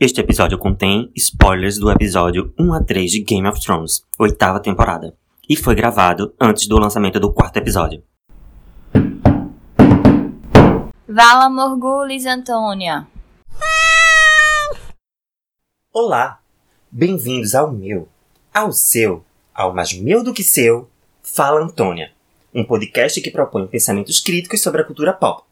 Este episódio contém spoilers do episódio 1 a 3 de Game of Thrones, oitava temporada, e foi gravado antes do lançamento do quarto episódio. Vala Morgulis, Antônia. Olá! Bem-vindos ao meu, ao seu, ao mais meu do que seu, Fala Antônia, um podcast que propõe pensamentos críticos sobre a cultura pop.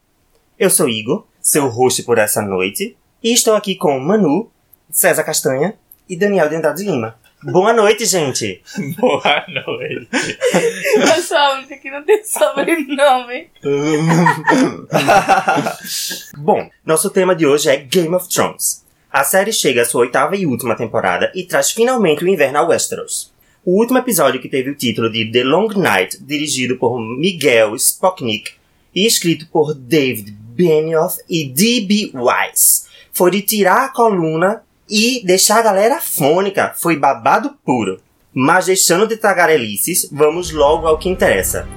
Eu sou Igor, seu host por essa noite, e estou aqui com Manu, César Castanha e Daniel de Andrade Lima. Boa noite, gente! Boa noite. Eu sou a única que não tem sobrenome. Bom, nosso tema de hoje é Game of Thrones. A série chega à sua oitava e última temporada e traz finalmente o inverno a Westeros. O último episódio que teve o título de The Long Night, dirigido por Miguel Spocknick e escrito por David Benioff e D.B. Weiss, foi de tirar a coluna e deixar a galera fônica. Foi babado puro. Mas deixando de tagarelices, vamos logo ao que interessa.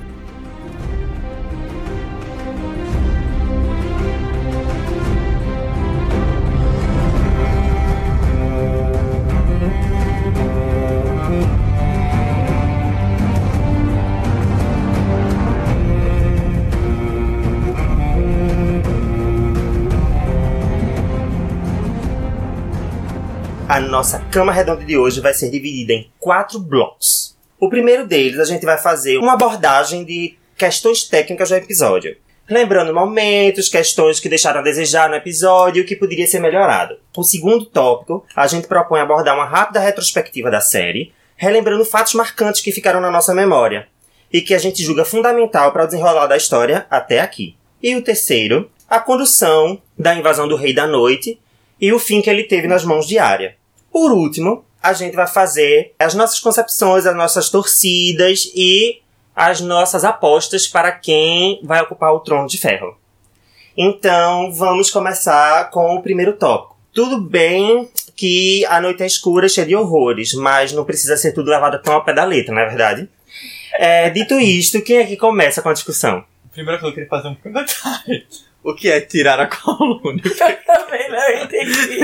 A nossa cama redonda de hoje vai ser dividida em quatro blocos. O primeiro deles, a gente vai fazer uma abordagem de questões técnicas do episódio. Lembrando momentos, questões que deixaram a desejar no episódio e o que poderia ser melhorado. O segundo tópico, a gente propõe abordar uma rápida retrospectiva da série, relembrando fatos marcantes que ficaram na nossa memória e que a gente julga fundamental para o desenrolar da história até aqui. E o terceiro, a condução da invasão do Rei da Noite e o fim que ele teve nas mãos de Arya. Por último, a gente vai fazer as nossas concepções, as nossas torcidas e as nossas apostas para quem vai ocupar o trono de ferro. Então, vamos começar com o primeiro tópico. Tudo bem que a noite é escura, cheia de horrores, mas não precisa ser tudo levado tão ao pé da letra, não é verdade? É, dito isto, quem é que começa com a discussão? Primeiro que eu queria fazer um detalhe. O que é tirar a coluna? Também não entendi.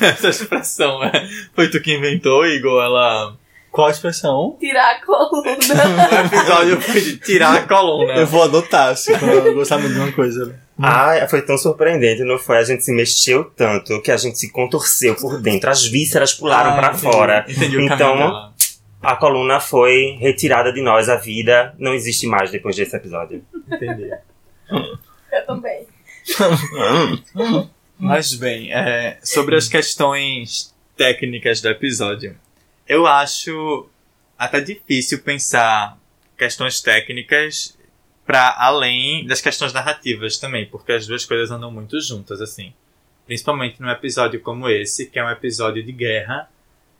Essa expressão, é. Foi tu que inventou, Igor? Ela. Qual a expressão? Tirar a coluna. O episódio foi de tirar a coluna. Eu vou adotar, assim, quando eu gostar muito de uma coisa. Ah, foi tão surpreendente, não foi? A gente se mexeu tanto que a gente se contorceu por dentro, as vísceras pularam Ah, pra entendi. fora. Entendi o Então, dela. A coluna foi retirada de nós, a vida não existe mais depois desse episódio. Entendi. Eu também. Mas bem, é, sobre as questões técnicas do episódio, eu acho até difícil pensar questões técnicas para além das questões narrativas também, porque as duas coisas andam muito juntas assim. Principalmente num episódio como esse, que é um episódio de guerra,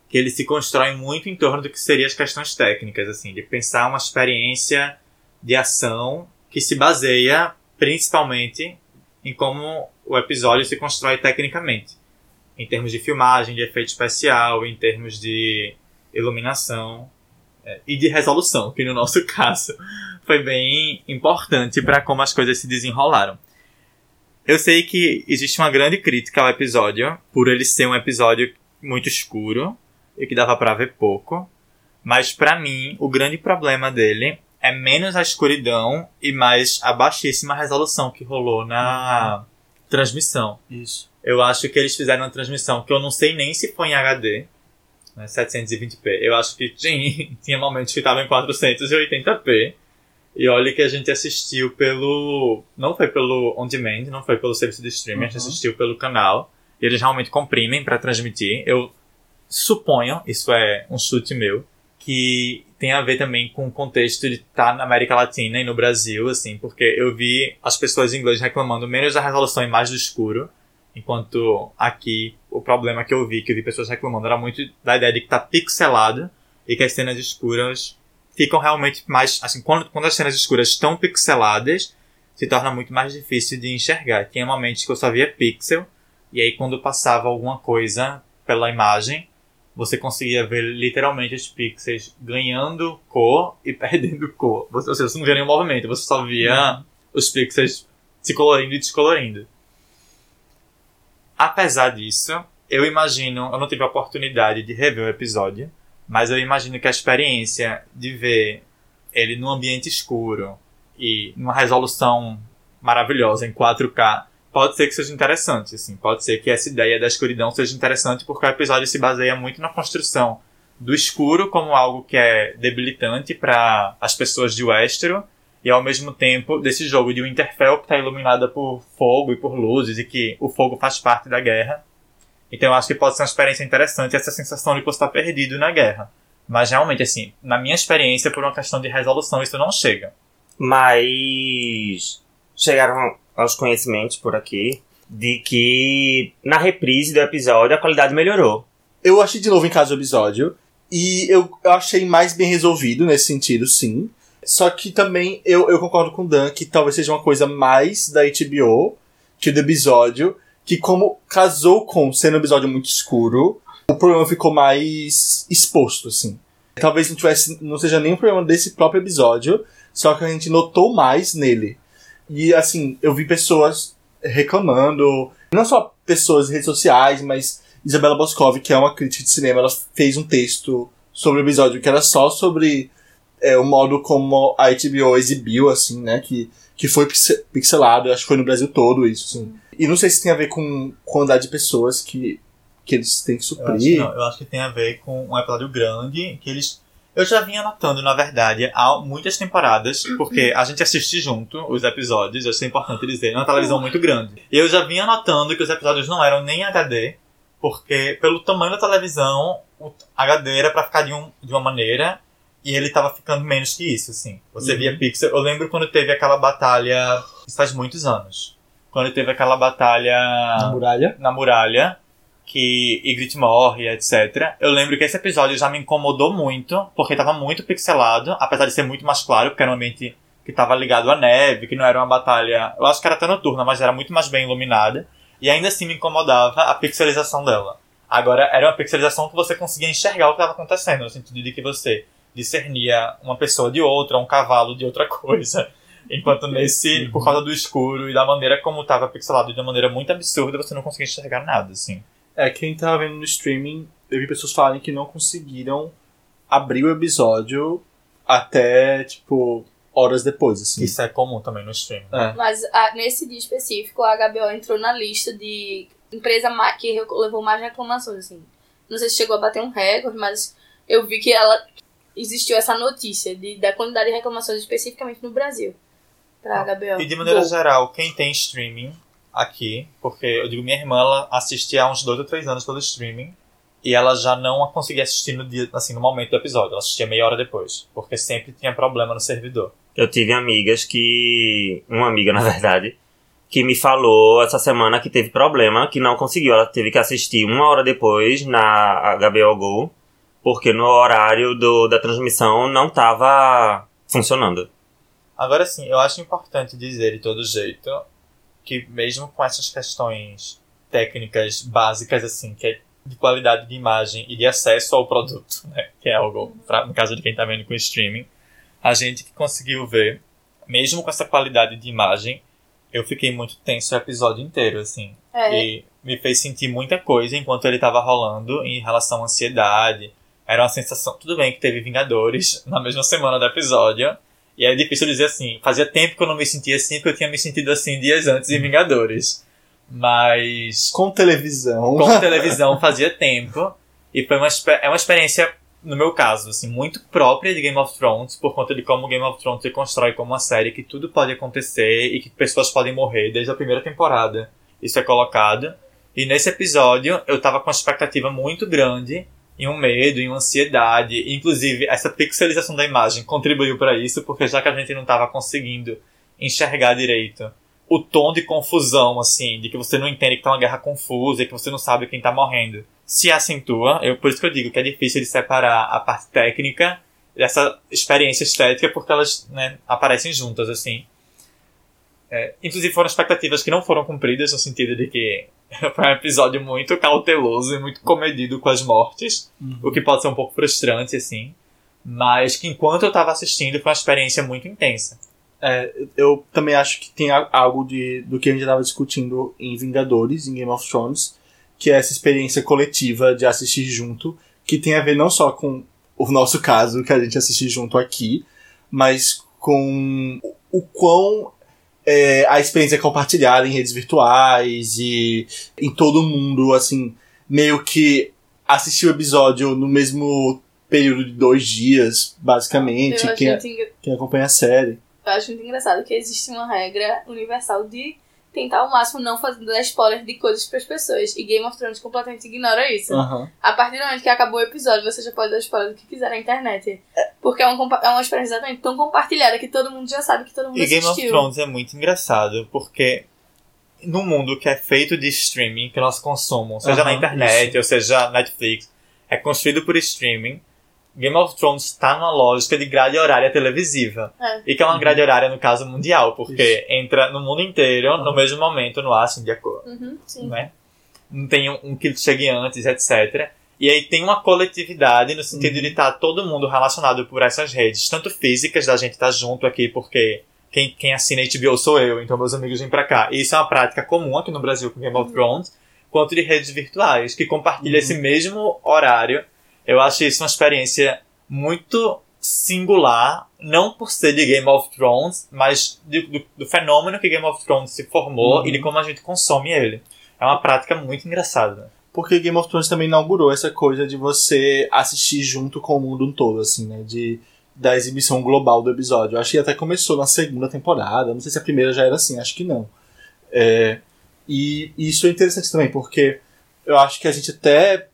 que ele se constrói muito em torno do que seriam as questões técnicas, assim, de pensar uma experiência de ação que se baseia principalmente em como o episódio se constrói tecnicamente. Em termos de filmagem, de efeito especial, em termos de iluminação é, e de resolução, que no nosso caso foi bem importante para como as coisas se desenrolaram. Eu sei que existe uma grande crítica ao episódio, por ele ser um episódio muito escuro e que dava para ver pouco, mas para mim o grande problema dele é menos a escuridão e mais a baixíssima resolução que rolou na transmissão. Isso. Eu acho que eles fizeram uma transmissão que eu não sei nem se foi em HD, né, 720p. Eu acho que tinha, tinha momentos que estavam em 480p. E olha que a gente assistiu pelo. Não foi pelo on demand, não foi pelo serviço de streaming, a gente Uhum. assistiu pelo canal. E eles realmente comprimem para transmitir. Eu suponho, isso é um chute meu, que tem a ver também com o contexto de estar na América Latina e no Brasil, assim, porque eu vi as pessoas em inglês reclamando menos da resolução e mais do escuro, enquanto aqui o problema que eu vi, que eu vi pessoas reclamando, era muito da ideia de que tá pixelado e que as cenas escuras ficam realmente mais, assim, quando, quando as cenas escuras estão pixeladas, se torna muito mais difícil de enxergar. Tinha momentos que eu só via pixel, e aí quando passava alguma coisa pela imagem, você conseguia ver literalmente os pixels ganhando cor e perdendo cor. Você, ou seja, você não via nenhum movimento, você só via os pixels se colorindo e descolorindo. Apesar disso, eu imagino, eu não tive a oportunidade de rever o episódio, mas eu imagino que a experiência de ver ele num ambiente escuro e numa resolução maravilhosa em 4K pode ser que seja interessante, assim, pode ser que essa ideia da escuridão seja interessante porque o episódio se baseia muito na construção do escuro como algo que é debilitante para as pessoas de Westeros e ao mesmo tempo desse jogo de Winterfell que está iluminada por fogo e por luzes e que o fogo faz parte da guerra. Então eu acho que pode ser uma experiência interessante essa sensação de que você está perdido na guerra. Mas realmente, assim, na minha experiência, por uma questão de resolução, isso não chega. Mas chegaram aos conhecimentos por aqui de que na reprise do episódio a qualidade melhorou. Eu achei de novo em casa o episódio. E eu, eu achei mais bem resolvido nesse sentido, sim. Só que também eu, eu concordo com o Dan que talvez seja uma coisa mais da HBO que do episódio. Que como casou com sendo um episódio muito escuro, o problema ficou mais exposto, assim. Talvez não tivesse, não seja nem um problema desse próprio episódio, só que a gente notou mais nele. E assim, eu vi pessoas reclamando, não só pessoas em redes sociais, mas Isabela Boscov, que é uma crítica de cinema, ela fez um texto sobre o episódio que era só sobre é, o modo como a HBO exibiu, assim, né? Que, que foi pixelado, acho que foi no Brasil todo isso, assim. E não sei se tem a ver com quantidade de pessoas que, que eles têm que Eu acho, que suprir. não, eu acho que tem a ver com um episódio grande que eles. Eu já vinha notando, na verdade, há muitas temporadas, porque a gente assiste junto os episódios, acho que é importante dizer, é uma televisão muito grande. E eu já vinha notando que os episódios não eram nem HD, porque pelo tamanho da televisão, o HD era pra ficar de, um, de uma maneira, e ele tava ficando menos que isso, assim. Você Uhum. via pixel. Eu lembro quando teve aquela batalha. Isso faz muitos anos. Quando teve aquela batalha Na muralha. na muralha, que Ygritte morre, etc. Eu lembro que esse episódio já me incomodou muito, porque tava muito pixelado, apesar de ser muito mais claro, porque era um ambiente que tava ligado à neve, que não era uma batalha. Eu acho que era até noturna, mas era muito mais bem iluminada. E ainda assim me incomodava a pixelização dela. Agora, era uma pixelização que você conseguia enxergar o que estava acontecendo, no sentido de que você discernia uma pessoa de outra, um cavalo de outra coisa. Enquanto nesse, por causa do escuro e da maneira como estava pixelado de uma maneira muito absurda, você não conseguia enxergar nada, assim. É, quem tava vendo no streaming, eu vi pessoas falarem que não conseguiram abrir o episódio até, tipo, horas depois, assim. Isso é comum também no streaming. É. Mas ah, nesse dia específico, a HBO entrou na lista de empresa que levou mais reclamações, assim. Não sei se chegou a bater um recorde, mas eu vi que ela existiu essa notícia de, da quantidade de reclamações especificamente no Brasil. Pra HBO. E de maneira Go. geral, quem tem streaming aqui, porque eu digo, minha irmã ela assistia há uns dois ou três anos pelo streaming, e ela já não conseguia assistir no dia, assim, no momento do episódio, ela assistia meia hora depois, porque sempre tinha problema no servidor. Eu tive amigas que. Uma amiga, na verdade, que me falou essa semana que teve problema, que não conseguiu. Ela teve que assistir uma hora depois na HBO Go, porque no horário do, da transmissão não tava funcionando. Agora sim, eu acho importante dizer de todo jeito que mesmo com essas questões técnicas básicas, assim, que é de qualidade de imagem e de acesso ao produto, né, que é algo, pra, no caso de quem tá vendo com streaming, a gente que conseguiu ver, mesmo com essa qualidade de imagem, eu fiquei muito tenso o episódio inteiro, assim. É, E me fez sentir muita coisa enquanto ele tava rolando em relação à ansiedade. Era uma sensação. Tudo bem que teve Vingadores na mesma semana do episódio. E é difícil dizer assim. Fazia tempo que eu não me sentia assim, porque eu tinha me sentido assim dias antes em Vingadores. Mas. Com televisão. Com televisão fazia tempo. E foi uma, é uma experiência, no meu caso, assim, muito própria de Game of Thrones, por conta de como Game of Thrones se constrói como uma série que tudo pode acontecer e que pessoas podem morrer desde a primeira temporada. Isso é colocado. E nesse episódio eu tava com uma expectativa muito grande, e um medo, e uma ansiedade. Inclusive, essa pixelização da imagem contribuiu para isso, porque já que a gente não tava conseguindo enxergar direito o tom de confusão, assim, de que você não entende que tá uma guerra confusa e que você não sabe quem tá morrendo, se acentua. Eu, por isso que eu digo que é difícil de separar a parte técnica dessa experiência estética, porque elas né, aparecem juntas, assim. É, inclusive foram expectativas que não foram cumpridas, no sentido de que foi um episódio muito cauteloso e muito comedido com as mortes, o que pode ser um pouco frustrante, assim. Mas que enquanto eu tava assistindo foi uma experiência muito intensa. É, eu também acho que tem algo de, do que a gente estava discutindo em Vingadores, em Game of Thrones, que é essa experiência coletiva de assistir junto, que tem a ver não só com o nosso caso, que a gente assiste junto aqui, mas com o quão é, a experiência é compartilhada em redes virtuais e em todo mundo, assim, meio que assistir o episódio no mesmo período de dois dias, basicamente, quem, muito engra- quem acompanha a série. eu acho muito engraçado que existe uma regra universal de tentar ao máximo não fazer dar spoiler de coisas para as pessoas. E Game of Thrones completamente ignora isso. Aham. A partir do momento que acabou o episódio, você já pode dar spoiler do que quiser na internet. Porque é, um é uma experiência exatamente tão compartilhada que todo mundo já sabe que todo mundo E Game of assistiu. Thrones é muito engraçado, porque no mundo que é feito de streaming, que nós consumimos, seja Aham, na internet, isso. ou seja Netflix, é construído por streaming. Game of Thrones está numa lógica de grade horária televisiva. É. E que é uma grade horária, no caso, mundial, porque entra no mundo inteiro no mesmo momento no ar, assim, de acordo Uhum, sim. né? Não tem um, um que chegue antes, etc. E aí tem uma coletividade no sentido de estar todo mundo relacionado por essas redes, tanto físicas, da gente estar junto aqui, porque quem, quem assina HBO sou eu, então meus amigos vêm pra cá. E isso é uma prática comum aqui no Brasil com Game of Thrones, quanto de redes virtuais, que compartilham esse mesmo horário. Eu acho isso uma experiência muito singular, não por ser de Game of Thrones, mas de- do, do fenômeno que Game of Thrones se formou Uhum. e de como a gente consome ele. É uma prática muito engraçada. Porque Game of Thrones também inaugurou essa coisa de você assistir junto com o mundo todo, assim, né? De, da exibição global do episódio. Eu acho que até começou na segunda temporada. Não sei se a primeira já era assim, acho que não. É, e isso é interessante também, porque eu acho que a gente até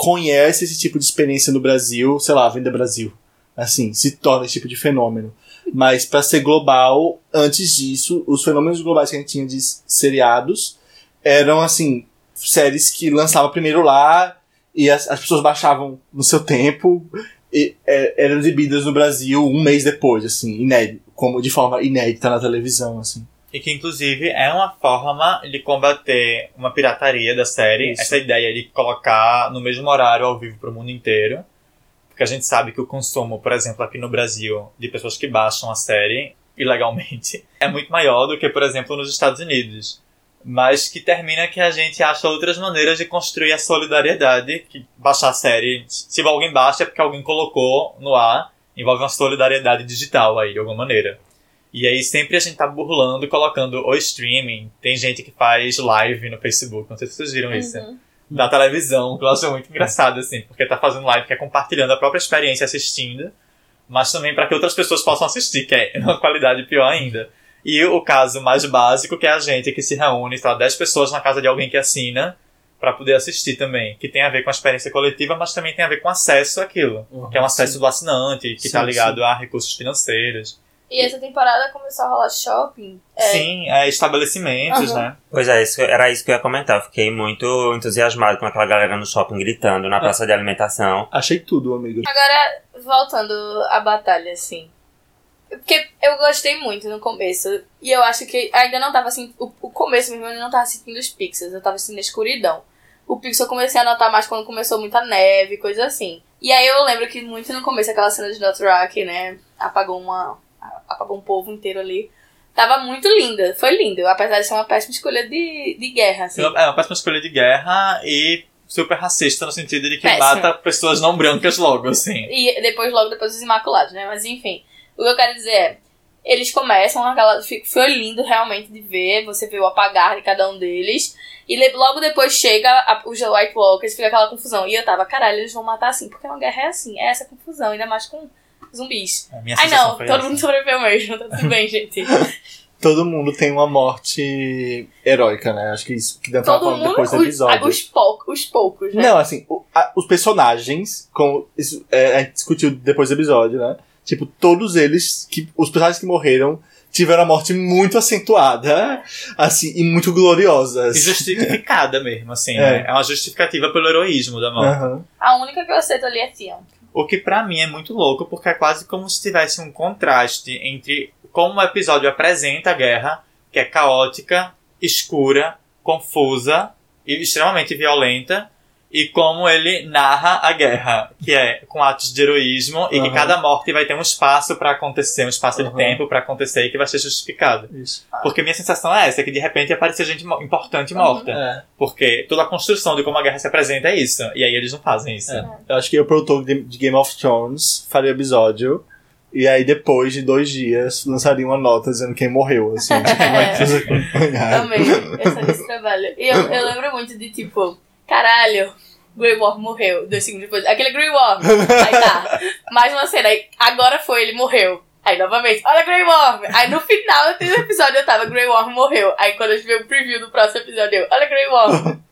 conhece esse tipo de experiência no Brasil, sei lá, Venda Brasil. Assim, se torna esse tipo de fenômeno. Mas para ser global, antes disso, os fenômenos globais que a gente tinha de seriados eram assim, séries que lançava primeiro lá e as, as pessoas baixavam no seu tempo e é, eram exibidas no Brasil um mês depois, assim, inédito, como de forma inédita na televisão, assim. E que, inclusive, é uma forma de combater uma pirataria da série. Isso. Essa ideia de colocar no mesmo horário ao vivo para o mundo inteiro. Porque a gente sabe que o consumo, por exemplo, aqui no Brasil, de pessoas que baixam a série ilegalmente, é muito maior do que, por exemplo, nos Estados Unidos. Mas que termina que a gente acha outras maneiras de construir a solidariedade. Que baixar a série, se alguém baixa é porque alguém colocou no ar, envolve uma solidariedade digital aí, de alguma maneira. E aí sempre a gente tá burlando, colocando o streaming. Tem gente que faz live no Facebook, não sei se vocês viram isso. Uhum. Da televisão, que eu acho muito engraçado, assim, porque tá fazendo live que é compartilhando a própria experiência assistindo, mas também para que outras pessoas possam assistir, que é uma qualidade pior ainda. E o caso mais básico, que é a gente que se reúne, tá 10 pessoas na casa de alguém que assina, para poder assistir também, que tem a ver com a experiência coletiva, mas também tem a ver com acesso àquilo, que é um acesso do assinante, que Sim, tá ligado sim. a recursos financeiros. E essa temporada começou a rolar shopping. É, Sim, é, estabelecimentos, Aham. né? Pois é, isso, era isso que eu ia comentar. Eu fiquei muito entusiasmado com aquela galera no shopping gritando na praça de alimentação. Achei tudo, amigo. Agora, voltando à batalha, assim. Porque eu gostei muito no começo. E eu acho que ainda não tava assim. O, o começo mesmo eu não tava sentindo os pixels, eu tava sentindo a escuridão. O pixel eu comecei a notar mais quando começou muita neve, coisa assim. E aí eu lembro que muito no começo aquela cena de Not Rock, né? Apagou uma. Apagou um povo inteiro ali. Tava muito linda, foi lindo, apesar de ser uma péssima escolha de, de guerra, assim. É uma péssima escolha de guerra e super racista no sentido de que Péssimo. mata pessoas não brancas logo, assim. E depois, logo depois, os Imaculados, né? Mas enfim, o que eu quero dizer é. Eles começam aquela. Foi lindo realmente de ver, você vê o apagar de cada um deles. E logo depois chega a, os White Walkers, fica aquela confusão. E eu tava, caralho, eles vão matar assim, porque uma guerra é assim, é essa confusão, ainda mais com zumbis. A minha Ai não, todo essa. mundo sobreviveu mesmo, tá tudo bem, gente. Todo mundo tem uma morte heróica, né? Acho que isso que deve estar todo falando mundo, depois do os, episódio. os, poucos, os poucos, né? Não, assim, o- a- os personagens, como isso, é, a gente discutiu depois do episódio, né? Tipo, todos eles, que, os personagens que morreram, tiveram a morte muito acentuada, assim, e muito gloriosas. E justificada mesmo, assim, É. né? É uma justificativa pelo heroísmo da morte. Aham. A única que eu aceito ali é Tion. O que pra mim é muito louco, porque é quase como se tivesse um contraste entre como o episódio apresenta a guerra, que é caótica, escura, confusa e extremamente violenta, e como ele narra a guerra, que é com atos de heroísmo e que cada morte vai ter um espaço pra acontecer, um espaço Aham. de tempo pra acontecer e que vai ser justificado. Isso. Porque minha sensação é essa, que de repente aparecer gente importante morta. É. Porque toda a construção de como a guerra se apresenta é isso. E aí eles não fazem isso. É. Eu acho que o produtor de de Game of Thrones faria o episódio. E aí, depois de dois dias, lançaria uma nota dizendo quem morreu, assim. tipo, como é. Amei essa, esse trabalho. E eu, eu lembro muito de tipo, caralho, Grey Worm morreu. Dois segundos depois, aquele Grey Worm. Aí tá, mais uma cena. Aí, agora foi, ele morreu. Aí novamente, olha Grey Worm. Aí no final do episódio eu tava, Grey Worm morreu. Aí quando a gente vê o preview do próximo episódio, eu, olha Grey Worm.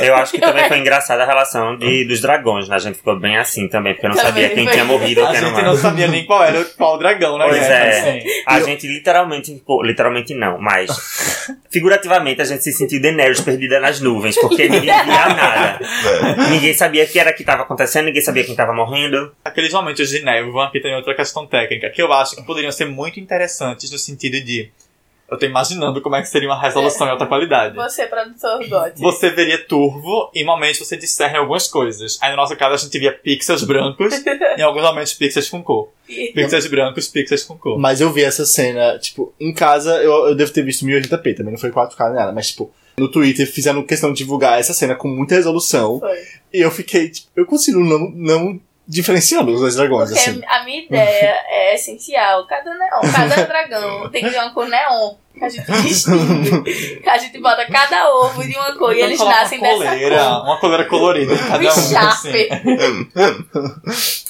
Eu acho que também foi engraçada a relação de, dos dragões, né? A gente ficou bem assim também, porque eu não Também sabia quem foi. tinha morrido ou A quem gente não não sabia nem qual era qual o dragão, né? Pois é. assim. A gente literalmente ficou, literalmente não, mas figurativamente a gente se sentiu Daenerys perdida nas nuvens, porque ninguém via nada. Ninguém sabia o que era que estava acontecendo, ninguém sabia quem estava morrendo. Aqueles momentos de névoa, aqui tem outra questão técnica, que eu acho que poderiam ser muito interessantes no sentido de. Eu tô imaginando como é que seria uma resolução em alta qualidade. Você, produtor God. Você veria turvo e em momentos você discerne algumas coisas. Aí no nosso caso a gente via pixels brancos, em alguns momentos pixels com cor. Pixels brancos, pixels com cor. Mas eu vi essa cena, tipo, em casa eu, eu devo ter visto 1080p, também não foi 4K nem nada, mas tipo, no Twitter fizeram questão de divulgar essa cena com muita resolução. Foi. E eu fiquei, tipo, eu consigo não, não diferenciando os dois dragões, Porque assim. a minha ideia é essencial. Cada neon, cada dragão tem que ter uma cor neon. Que a gente distingue. Que a gente bota cada ovo de uma cor e Então eles nascem uma dessa coleira, cor. uma coleira colorida cada Um um. assim.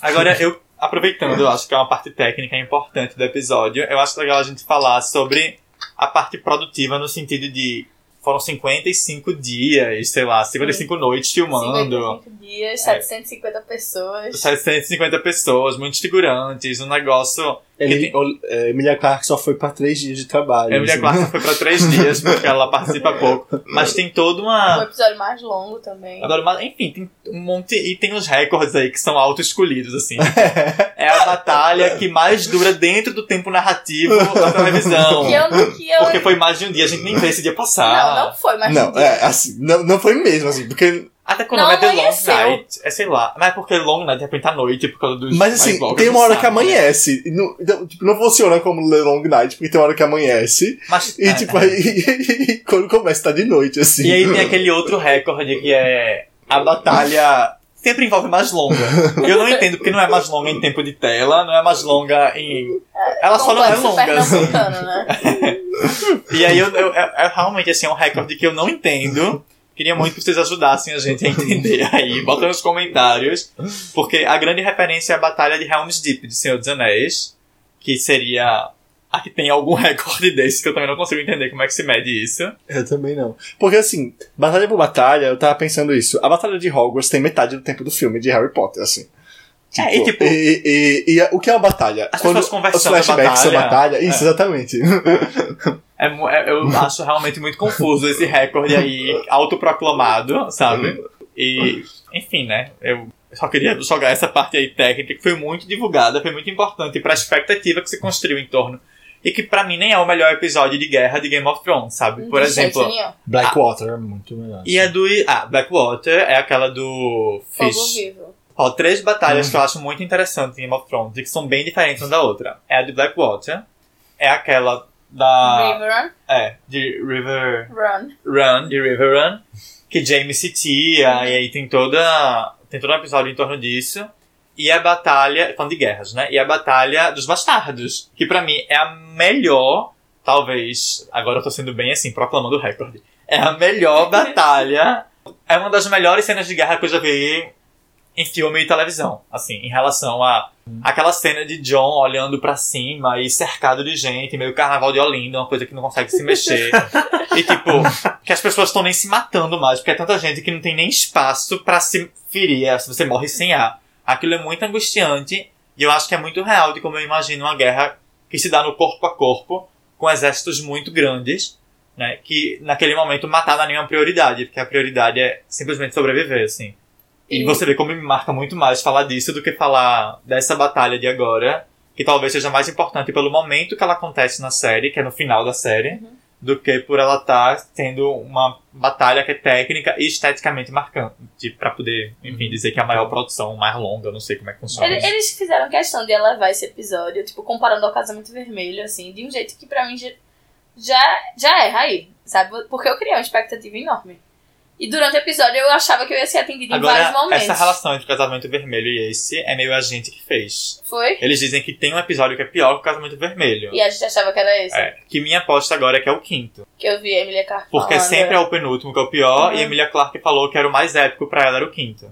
Agora, eu, aproveitando, eu acho que é uma parte técnica importante do episódio, eu acho legal a gente falar sobre a parte produtiva no sentido de foram 55 dias, sei lá, 55 noites filmando. 55 dias, 750 pessoas. 750 pessoas, muitos figurantes, um negócio. Ele, tem- o- é, Emilia Clarke só foi pra três dias de trabalho. A Emilia assim. Clarke foi pra três dias, porque ela participa pouco. Mas tem toda uma. episódio mais longo também. Adoro, mas, enfim, tem um monte. E tem uns recordes aí que são auto-escolhidos, assim. É a batalha que mais dura dentro do tempo narrativo da televisão. Que eu, que eu... Porque foi mais de um dia, a gente nem vê esse dia passar. Não, não foi mais Não, é, assim, não, não foi mesmo, assim, porque. Até quando Não é The Long. Night, é sei lá. Mas é porque Long Night de repente à noite, por causa dos. Mas assim, tem uma não hora que sabem, né? amanhece. E Não, então, tipo, não funciona como The Long Night, porque tem uma hora que amanhece. Mas, E é, tipo, é. aí quando começa tá de noite, assim. E aí tem aquele outro recorde que é a batalha sempre envolve mais longa. Eu não entendo porque não é mais longa em tempo de tela, não é mais longa em. Ela só não é longa. assim. né? E aí eu, eu- é, é realmente assim, é um recorde que eu não entendo. Queria muito que vocês ajudassem a gente a entender aí. Bota nos comentários. Porque a grande referência é a Batalha de Helm's Deep, de Senhor dos Anéis. Que seria. A que tem algum recorde desse, que eu também não consigo entender como é que se mede isso. Eu também não. Porque assim, batalha por batalha, eu tava pensando isso. A batalha de Hogwarts tem metade do tempo do filme de Harry Potter, assim. É, e tipo- E, e- e o que é uma batalha? As pessoas conversando os flashbacks a são batalha. batalha. Isso, É. exatamente. É é- eu acho realmente muito confuso esse recorde aí, autoproclamado, sabe? E, enfim, né? Eu só queria jogar essa parte aí técnica que foi muito divulgada, foi muito importante pra expectativa que se construiu em torno. E que pra mim nem é o melhor episódio de guerra de Game of Thrones, sabe? Por exemplo. Blackwater é muito melhor. E a do. Ah, Blackwater é aquela do Fogo Fish. vivo. Ó, três batalhas que eu acho muito interessantes em Game of Thrones e que são bem diferentes uma da outra. É a de Blackwater, é aquela da. River É, de River. Run. Run, de River Run, que Jaime citia, e aí tem toda. Tem todo um episódio em torno disso. E a batalha. Falando de guerras, né? E a batalha dos bastardos. Que pra mim é a melhor. Talvez. Agora eu tô sendo bem assim, proclamando o recorde. É a melhor batalha. É uma das melhores cenas de guerra que eu já vi em filme e televisão. Assim, em relação a. Aquela cena de John olhando pra cima e cercado de gente, meio carnaval de Olinda, uma coisa que não consegue se mexer. e tipo, que as pessoas estão nem se matando mais, porque é tanta gente que não tem nem espaço pra se ferir, é, se você morre sem ar. Aquilo é muito angustiante e eu acho que é muito real de como eu imagino uma guerra que se dá no corpo a corpo, com exércitos muito grandes, né? Que naquele momento matar não é nenhuma prioridade, porque a prioridade é simplesmente sobreviver, assim. E E- você vê como me marca muito mais falar disso do que falar dessa batalha de agora, que talvez seja mais importante pelo momento que ela acontece na série, que é no final da série, do que por ela estar tendo uma batalha que é técnica e esteticamente marcante, pra poder, enfim, dizer que é a maior produção, mais longa, eu não sei como é que funciona. Ele- isso. Eles fizeram questão de elevar esse episódio, tipo, comparando ao Casamento Vermelho, assim, de um jeito que pra mim já, já, já erra aí, sabe? Porque eu criei uma expectativa enorme. E durante o episódio eu achava que eu ia ser atendida em vários Agora, momentos. essa relação entre o Casamento Vermelho e esse é meio a gente que fez. Foi? Eles dizem que tem um episódio que é pior que o Casamento Vermelho. E a gente achava que era esse. É, que minha aposta agora é que é o quinto. Que eu vi a Emilia Clarke Porque falando. sempre é o penúltimo que é o pior, Uhum. e a Emilia Clarke falou que era o mais épico pra ela, era o quinto.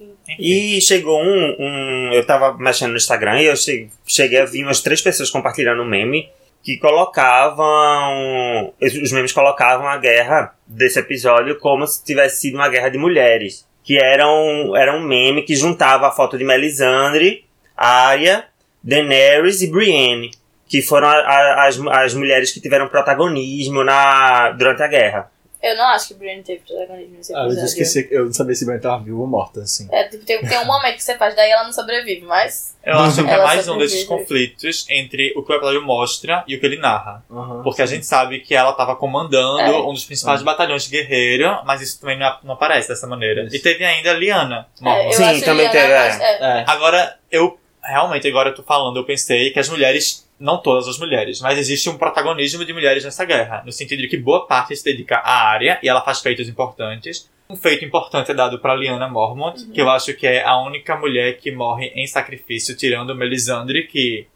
Enfim. E chegou um, um. Eu tava mexendo no Instagram e eu che- cheguei a ver umas três pessoas compartilhando um meme que colocavam. Os memes colocavam a guerra desse episódio como se tivesse sido uma guerra de mulheres. Que era um, era um meme que juntava a foto de Melisandre, Arya, Daenerys e Brienne. Que foram a- a- as, as mulheres que tiveram protagonismo na, durante a guerra. Eu não acho que Brienne teve protagonismo nesse Ah, eu episódio. esqueci, eu não sabia se Brian tava vivo ou morta, assim. É, tipo, tem, tem um momento que você faz, daí ela não sobrevive, mas. Eu acho que é mais um sobrevive. desses conflitos entre o que o episódio mostra e o que ele narra. Aham. Porque a gente sabe que ela estava comandando É. um dos principais batalhões de guerreiro, mas isso também não, não aparece dessa maneira. Isso. E teve ainda a Liana. É, Sim, também Liana teve, mais- é. É. Agora, eu realmente, agora eu tô falando, eu pensei que as mulheres, não todas as mulheres, mas existe um protagonismo de mulheres nessa guerra, no sentido de que boa parte se dedica à área e ela faz feitos importantes. Um feito importante é dado pra Lyanna Mormont, Uhum. que eu acho que é a única mulher que morre em sacrifício, tirando Melisandre, que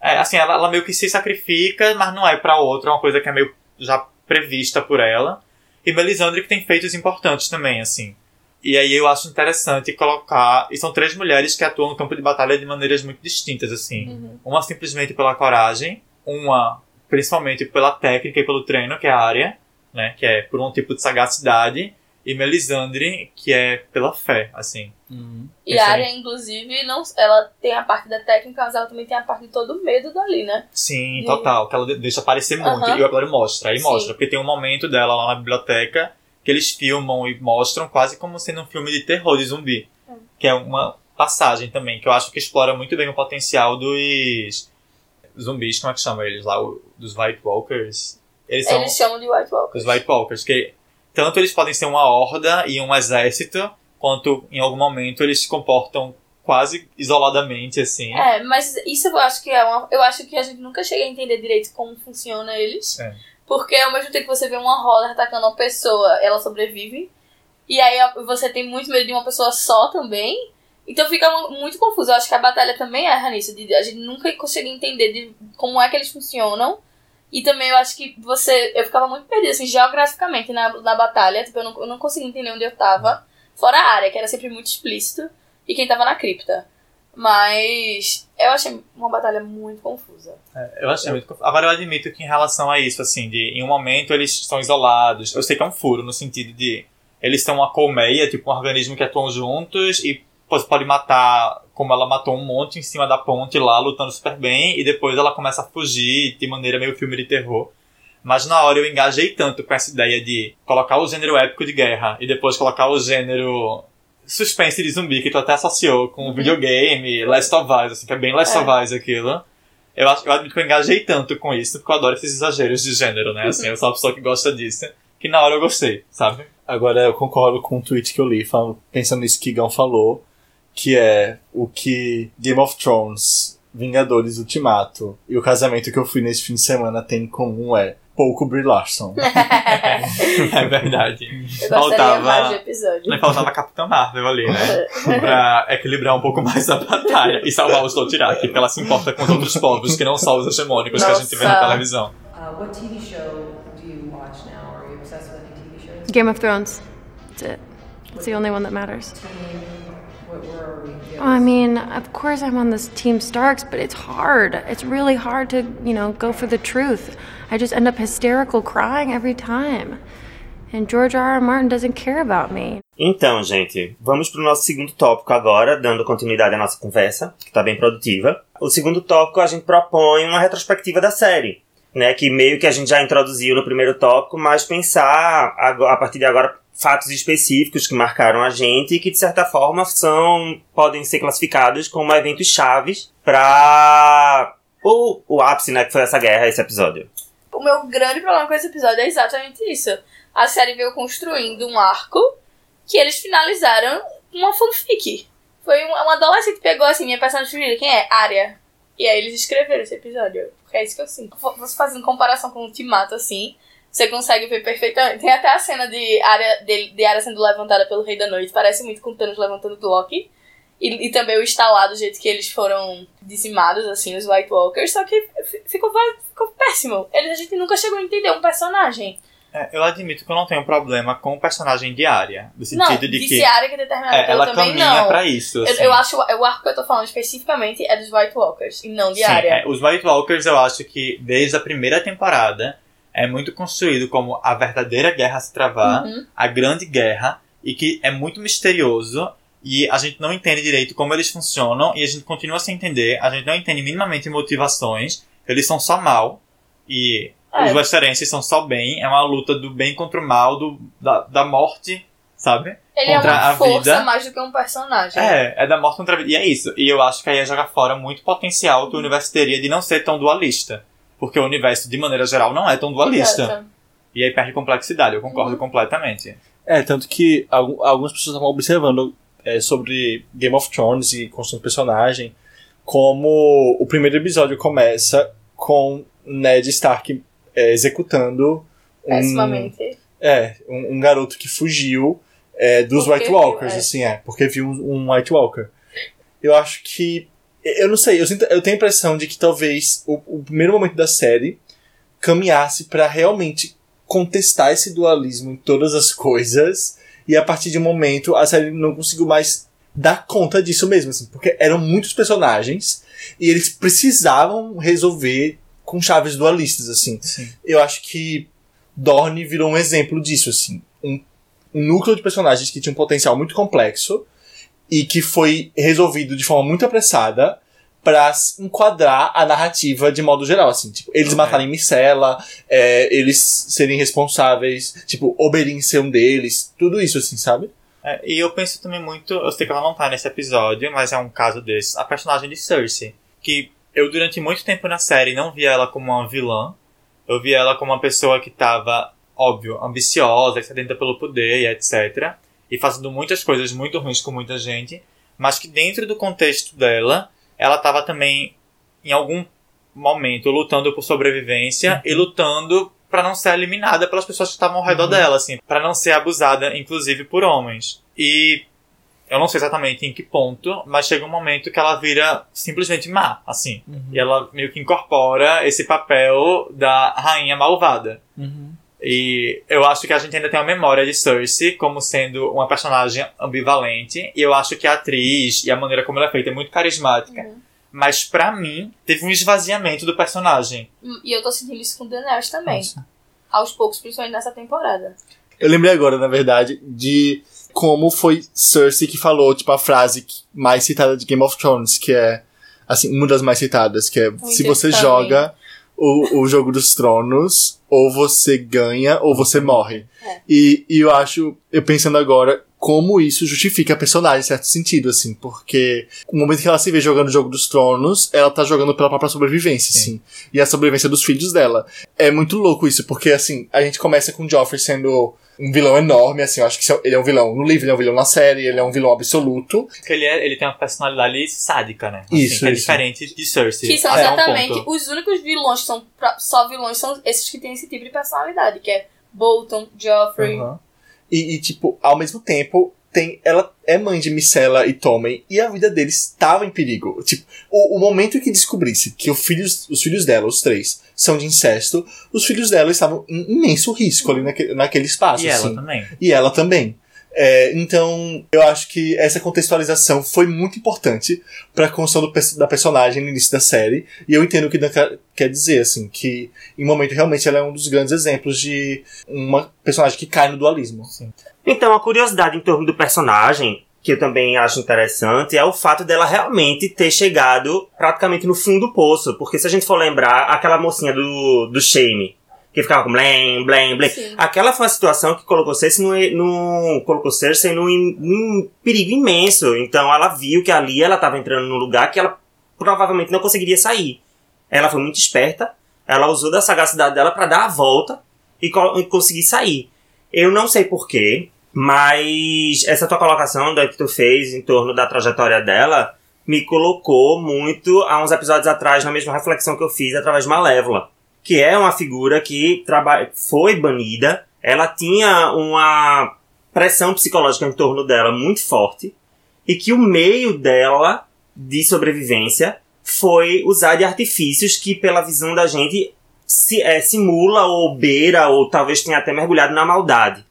é, assim, ela, ela meio que se sacrifica, mas não é pra outra, é uma coisa que é meio já prevista por ela. E Melisandre que tem feitos importantes também, assim. E aí eu acho interessante colocar. E são três mulheres que atuam no campo de batalha de maneiras muito distintas, assim. Uhum. Uma simplesmente pela coragem, uma principalmente pela técnica e pelo treino, que é a área, né? Que é por um tipo de sagacidade. E Melisandre, que é pela fé, assim. Uhum. E a aí. área, inclusive, não, ela tem a parte da técnica, mas ela também tem a parte de todo o medo dali, né? Sim, E- total. Que ela de- deixa aparecer muito. Aham. E o mostra. Aí Sim. mostra. Porque tem um momento dela lá na biblioteca que eles filmam e mostram quase como sendo um filme de terror de zumbi. Hum. Que é uma passagem também, que eu acho que explora muito bem o potencial dos zumbis, como é que chama eles lá? O- Dos White Walkers. Eles são Eles chamam de White Walkers. os White Walkers, que tanto eles podem ser uma horda e um exército, quanto em algum momento eles se comportam quase isoladamente, assim. É, mas isso eu acho que é uma. Eu acho que a gente nunca chega a entender direito como funciona eles. É. Porque ao mesmo tempo que você vê uma roda atacando uma pessoa, ela sobrevive. E aí você tem muito medo de uma pessoa só também. Então fica mu- muito confuso. Eu acho que a batalha também erra nisso. De, a gente nunca consegue entender de como é que eles funcionam. E também eu acho que você. Eu ficava muito perdida, assim, geograficamente na, na batalha. Tipo, eu não, eu não conseguia entender onde eu tava. Fora a área, que era sempre muito explícito. E quem tava na cripta. Mas eu achei uma batalha muito confusa. Eu achei muito confuso. Agora eu admito que em relação a isso, assim, de em um momento eles são isolados. Eu sei que é um furo, no sentido de eles são uma colmeia, tipo um organismo que atuam juntos e pode matar, como ela matou um monte em cima da ponte lá, lutando super bem, e depois ela começa a fugir de maneira meio filme de terror. Mas na hora eu engajei tanto com essa ideia de colocar o gênero épico de guerra e depois colocar o gênero suspense de zumbi, que tu até associou com videogame, Last of Us, assim, que é bem Last É. of Us aquilo. Eu, acho, eu admito que eu engajei tanto com isso, porque eu adoro esses exageros de gênero, né? Assim, eu sou uma pessoa que gosta disso, que na hora eu gostei, sabe? Agora eu concordo com um tweet que eu li, falando- pensando nisso que Gão falou, que é o que Game of Thrones, Vingadores Ultimato e o casamento que eu fui nesse fim de semana tem em comum é pouco Brie Larson. É verdade. Eu Faltava- mais de episódio. Mas faltava a Capitã Marvel ali, né? pra equilibrar um pouco mais a batalha e salvar os Dothraki, porque ela se importa com os outros povos que não só os hegemônicos que a gente vê na Nossa. televisão. Uh, what TV show do you watch now? Are you obsessed with any TV shows? Game of Thrones. That's it. It's the only one that matters. Team, where, where are we? I mean, of course I'm on this Team Starks, but it's hard. It's really hard to, you know, go for the truth. I just end up hysterical crying every time. And George R. R. Martin doesn't care about me. Então, gente, vamos pro nosso segundo tópico agora, dando continuidade à nossa conversa, que tá bem produtiva. O segundo tópico a gente propõe uma retrospectiva da série, né? Que meio que a gente já introduziu no primeiro tópico, mas pensar a partir de agora fatos específicos que marcaram a gente e que de certa forma são podem ser classificados como eventos chaves para o, o ápice, né, que foi essa guerra, esse episódio. O meu grande problema com esse episódio é exatamente isso. A série veio construindo um arco que eles finalizaram uma fanfic. Foi um, um adolescente pegou assim, minha personagem preferida, quem é? Arya. E aí eles escreveram esse episódio. Porque é isso que eu sinto. Você fazendo comparação com o Ultimato, assim, você consegue ver perfeitamente. Tem até a cena de área de, de área sendo levantada pelo Rei da Noite. Parece muito com o Thanos levantando do Loki. E, e também o instalado, do jeito que eles foram dizimados, assim, os White Walkers. Só que ficou, ficou péssimo. Ele, a gente nunca chegou a entender um personagem. É, eu admito que eu não tenho problema com o personagem de Arya. No Não, sentido de disse que área que é determinada é, ela também caminha não. pra isso. Eu, assim. eu acho o arco que eu tô falando especificamente é dos White Walkers e não de Sim, área. é, os White Walkers eu acho que desde a primeira temporada é muito construído como a verdadeira guerra a se travar, Uhum. a grande guerra, e que é muito misterioso e a gente não entende direito como eles funcionam e a gente continua sem entender, a gente não entende minimamente motivações, eles são só mal e É. os westerenses são só bem, é uma luta do bem contra o mal, do, da, da morte, sabe? Ele é contra uma a força vida. mais do que um personagem. É, é da morte contra a vida. E é isso. E eu acho que aí ia jogar fora muito potencial que o universo teria de não ser tão dualista. Porque o universo, de maneira geral, não é tão dualista. Exato. E aí perde complexidade, eu concordo Uhum. completamente. É, tanto que algu- algumas pessoas estavam observando é, sobre Game of Thrones e construção de personagem, como o primeiro episódio começa com Ned Stark é, executando um, é, um, um garoto que fugiu é, dos Porque White viu, Walkers, é. assim, é, porque viu um, um White Walker. Eu acho que. Eu não sei, eu, sinto- eu tenho a impressão de que talvez o, o primeiro momento da série caminhasse pra realmente contestar esse dualismo em todas as coisas, e a partir de um momento a série não conseguiu mais dar conta disso mesmo, assim, porque eram muitos personagens e eles precisavam resolver com chaves dualistas, assim Sim. eu acho que Dorne virou um exemplo disso, assim. Um, um núcleo de personagens que tinha um potencial muito complexo e que foi resolvido de forma muito apressada pra s- enquadrar a narrativa de modo geral, assim. Tipo, eles Ok. matarem Micela, é, eles serem responsáveis, tipo, Oberyn ser um deles, tudo isso, assim, sabe? É, e eu penso também muito, eu sei que ela não tá nesse episódio, mas é um caso desses, a personagem de Cersei. Que eu durante muito tempo na série não via ela como uma vilã. Eu via ela como uma pessoa que tava, óbvio, ambiciosa, sedenta pelo poder e etc. E fazendo muitas coisas muito ruins com muita gente. Mas que dentro do contexto dela, ela tava também, em algum momento, lutando por sobrevivência e lutando pra não ser eliminada pelas pessoas que estavam ao redor dela, assim, Pra não ser abusada, inclusive por homens. E eu não sei exatamente em que ponto, mas chega um momento que ela vira simplesmente má, assim. E ela meio que incorpora esse papel da rainha malvada. E eu acho que a gente ainda tem uma memória de Cersei como sendo uma personagem ambivalente. E eu acho que a atriz e a maneira como ela é feita é muito carismática. Uhum. Mas pra mim, teve um esvaziamento do personagem. Hum, E eu tô sentindo isso com Daenerys também. Nossa. Aos poucos, principalmente nessa temporada. Eu lembrei agora, na verdade, de como foi Cersei que falou, tipo, a frase mais citada de Game of Thrones, que é, assim, uma das mais citadas, que é, se você Winter's joga o, o jogo dos tronos, ou você ganha, ou você morre. É. E, e eu acho, eu pensando agora, como isso justifica a personagem, em certo sentido, assim, porque no momento que ela se vê jogando o jogo dos tronos, ela tá jogando pela própria sobrevivência, Sim. assim, e a sobrevivência dos filhos dela. É muito louco isso, porque, assim, a gente começa com o Joffrey sendo um vilão enorme, assim, eu acho que ele é um vilão no livro, ele é um vilão na série, ele é um vilão absoluto. Porque ele, é, ele tem uma personalidade sádica, né? Isso, que é isso. diferente de Cersei. Que são um exatamente ponto. os únicos vilões que são só vilões são esses que têm esse tipo de personalidade, que é Bolton, Joffrey. Aham. E, e, tipo, ao mesmo tempo, tem, ela é mãe de Micela e Tommen, e a vida deles estava em perigo. Tipo, o, o momento que descobrisse que os filhos, os filhos dela, os três, são de incesto, os filhos dela estavam em imenso risco ali naquele, naquele espaço. E ela assim. também. E ela também. É, então, eu acho que essa contextualização foi muito importante pra construção do da personagem no início da série. E eu entendo o que Dan quer- quer dizer, assim, que em momento realmente ela é um dos grandes exemplos de uma personagem que cai no dualismo. Então, a curiosidade em torno do personagem, que eu também acho interessante, é o fato dela realmente ter chegado praticamente no fundo do poço. Porque se a gente for lembrar, aquela mocinha do, do Shame, que ficava com blém, blém, blém. Sim. Aquela foi uma situação que colocou Cersei num, colocou Cersei num, num perigo imenso. Então ela viu que ali ela estava entrando num lugar que ela provavelmente não conseguiria sair. Ela foi muito esperta, Ela usou da sagacidade dela pra dar a volta e, co- e conseguir sair. Eu não sei porquê, mas essa tua colocação da que tu fez em torno da trajetória dela me colocou muito há uns episódios atrás na mesma reflexão que eu fiz através de Malévola, que é uma figura que foi banida, ela tinha uma pressão psicológica em torno dela muito forte e que o meio dela de sobrevivência foi usar de artifícios que, pela visão da gente, se, é, simula ou beira ou talvez tenha até mergulhado na maldade.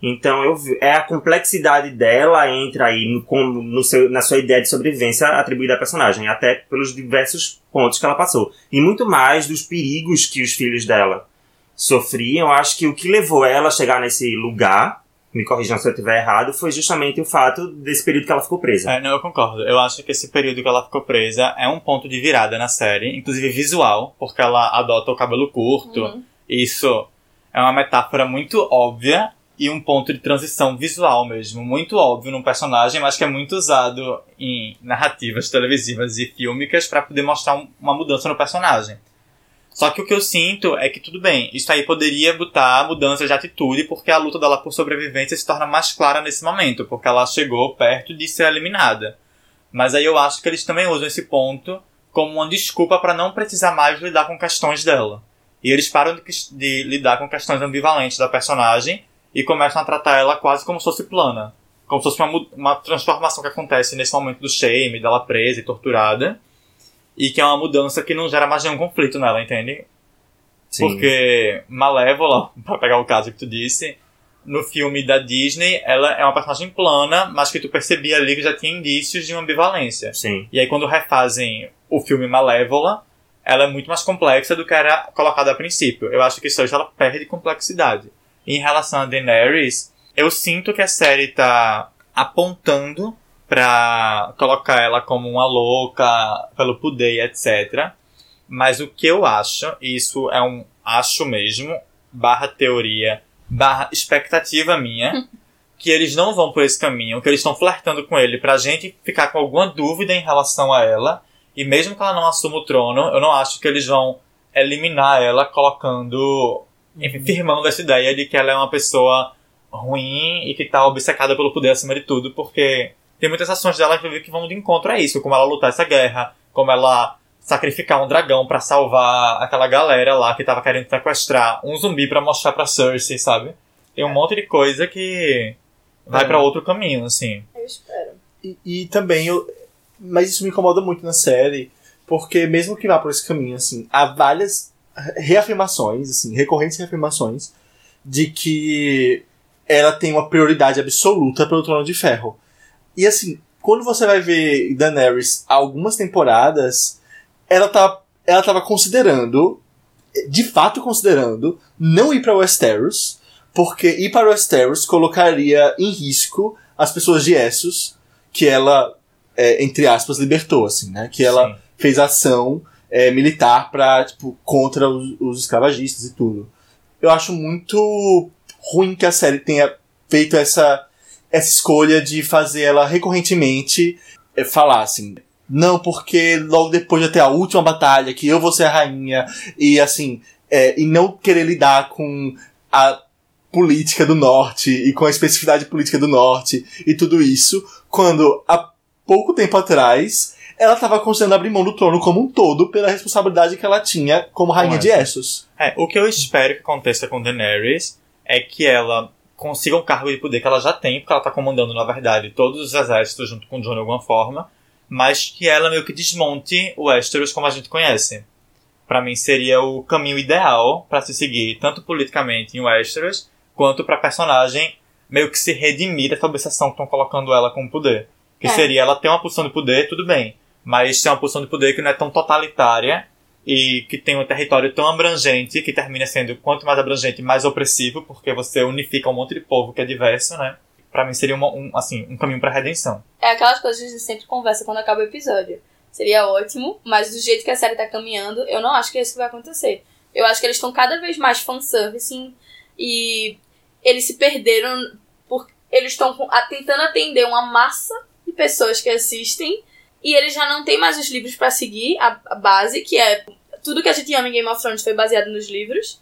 Então eu vi- é a complexidade dela entra aí no, como no seu, na sua ideia de sobrevivência atribuída à personagem, até pelos diversos pontos que ela passou. E muito mais dos perigos que os filhos dela sofriam. Eu acho que o que levou ela a chegar nesse lugar, me corrijam se eu estiver errado, foi justamente o fato desse período que ela ficou presa. É, não, eu concordo. Eu acho que esse período que ela ficou presa é um ponto de virada na série, inclusive visual, porque ela adota o cabelo curto. Uhum. Isso é uma metáfora muito óbvia e um ponto de transição visual mesmo, muito óbvio num personagem, mas que é muito usado em narrativas televisivas e fílmicas para poder mostrar um- uma mudança no personagem. Só que o que eu sinto é que tudo bem, isso aí poderia botar mudança de atitude, porque a luta dela por sobrevivência se torna mais clara nesse momento, porque ela chegou perto de ser eliminada. Mas aí eu acho que eles também usam esse ponto como uma desculpa para não precisar mais lidar com questões dela. E eles param de, de lidar com questões ambivalentes da personagem e começam a tratar ela quase como se fosse plana. Como se fosse uma, uma transformação que acontece nesse momento do shame, dela presa e torturada. E que é uma mudança que não gera mais nenhum conflito nela, entende? Sim. Porque Malévola, pra pegar o caso que tu disse, no filme da Disney, ela é uma personagem plana, mas que tu percebia ali que já tinha indícios de uma ambivalência. Sim. E aí quando refazem o filme Malévola, ela é muito mais complexa do que era colocada a princípio. Eu acho que isso hoje ela perde complexidade. Em relação a Daenerys, eu sinto que a série tá apontando pra colocar ela como uma louca pelo poder etc. Mas o que eu acho, e isso é um acho mesmo, barra teoria, barra expectativa minha, que eles não vão por esse caminho, que eles estão flertando com ele pra gente ficar com alguma dúvida em relação a ela. E mesmo que ela não assuma o trono, eu não acho que eles vão eliminar ela colocando, enfim, firmando essa ideia de que ela é uma pessoa ruim e que tá obcecada pelo poder acima de tudo, porque tem muitas ações dela que vão de encontro a isso, como ela lutar essa guerra, como ela sacrificar um dragão pra salvar aquela galera lá que tava querendo sequestrar um zumbi pra mostrar pra Cersei, sabe? Tem um monte de coisa que vai É. pra outro caminho, assim. Eu espero. E, e também eu. Mas isso me incomoda muito na série, porque mesmo que vá por esse caminho, assim, há várias reafirmações, assim, recorrentes reafirmações, de que ela tem uma prioridade absoluta pelo Trono de Ferro. E assim, quando você vai ver Daenerys há algumas temporadas, ela tá, ela tava considerando, de fato considerando, não ir para Westeros, porque ir para Westeros colocaria em risco as pessoas de Essos que ela, é, entre aspas, libertou, assim, né? Que ela Sim. fez ação é, militar pra, tipo, contra os, os escravagistas e tudo. Eu acho muito ruim que a série tenha feito essa, essa escolha de fazer ela recorrentemente é, falar assim. Não, porque logo depois de ter a última batalha, que eu vou ser a rainha, e assim, é, e não querer lidar com a política do norte e com a especificidade política do norte e tudo isso, quando há pouco tempo atrás ela estava considerando abrir mão do trono como um todo pela responsabilidade que ela tinha como rainha Com de Essos. É, o que eu espero que aconteça com Daenerys é que ela consiga um cargo de poder que ela já tem, porque ela tá comandando, na verdade, todos os exércitos junto com o Jon de alguma forma, mas que ela meio que desmonte o Westeros como a gente conhece. Pra mim seria o caminho ideal pra se seguir, tanto politicamente em Westeros, quanto pra personagem meio que se redimir dessa obsessão que estão colocando ela com o poder. Que É. seria ela ter uma posição de poder, tudo bem, mas ter uma posição de poder que não é tão totalitária e que tem um território tão abrangente que termina sendo quanto mais abrangente, mais opressivo, porque você unifica um monte de povo que é diverso, né? Pra mim seria uma- um, assim, um caminho pra redenção. É aquelas coisas que a gente sempre conversa quando acaba o episódio. Seria ótimo, mas do jeito que a série tá caminhando, eu não acho que isso vai acontecer. Eu acho que eles estão cada vez mais fanservicing e eles se perderam por eles estão tentando atender uma massa de pessoas que assistem e eles já não têm mais os livros pra seguir a, a base, que é tudo que a gente ama em Game of Thrones foi baseado nos livros.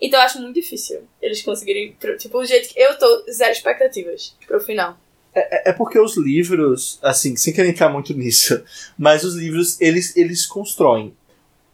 Então eu acho muito difícil eles conseguirem. Tipo, o jeito que eu tô, zero expectativas pro final. É, é porque os livros, assim, sem querer entrar muito nisso, mas os livros, eles, eles constroem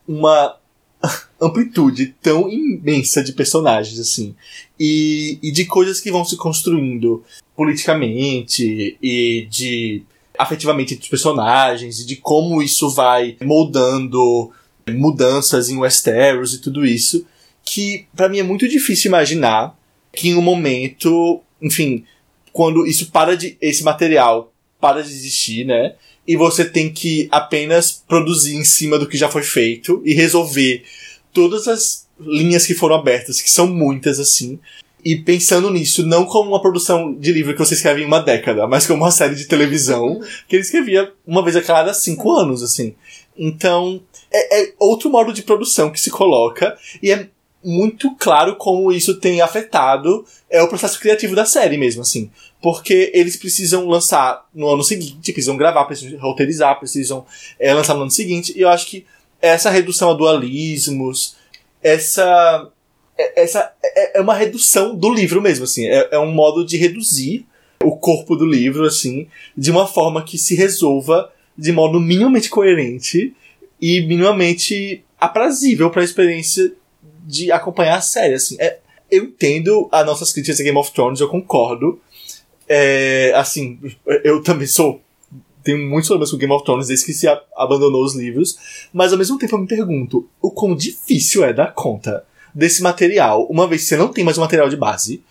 uma amplitude tão imensa de personagens, assim, e, e de coisas que vão se construindo politicamente e de afetivamente entre os personagens e de como isso vai moldando mudanças em Westeros e tudo isso, que para mim é muito difícil imaginar que em um momento, enfim, quando isso para de esse material para de existir, né? E você tem que apenas produzir em cima do que já foi feito e resolver todas as linhas que foram abertas, que são muitas assim. E pensando nisso, não como uma produção de livro que você escreve em uma década, mas como uma série de televisão que ele escrevia uma vez a cada cinco anos, assim. Então, é, é outro modo de produção que se coloca e é muito claro como isso tem afetado é o processo criativo da série mesmo, assim. Porque eles precisam lançar no ano seguinte, precisam gravar, precisam roteirizar, precisam é, lançar no ano seguinte. E eu acho que essa redução a dualismos, essa. É- Essa é é uma redução do livro mesmo, assim. É, é um modo de reduzir o corpo do livro, assim, de uma forma que se resolva de modo minimamente coerente e minimamente aprazível para a experiência de acompanhar a série, assim. É, eu entendo as nossas críticas a Game of Thrones, eu concordo. É, assim, eu também sou. Tenho muitos problemas com Game of Thrones desde que se abandonou os livros. Mas ao mesmo tempo eu me pergunto o quão difícil é dar conta desse material, uma vez que você não tem mais um material de base.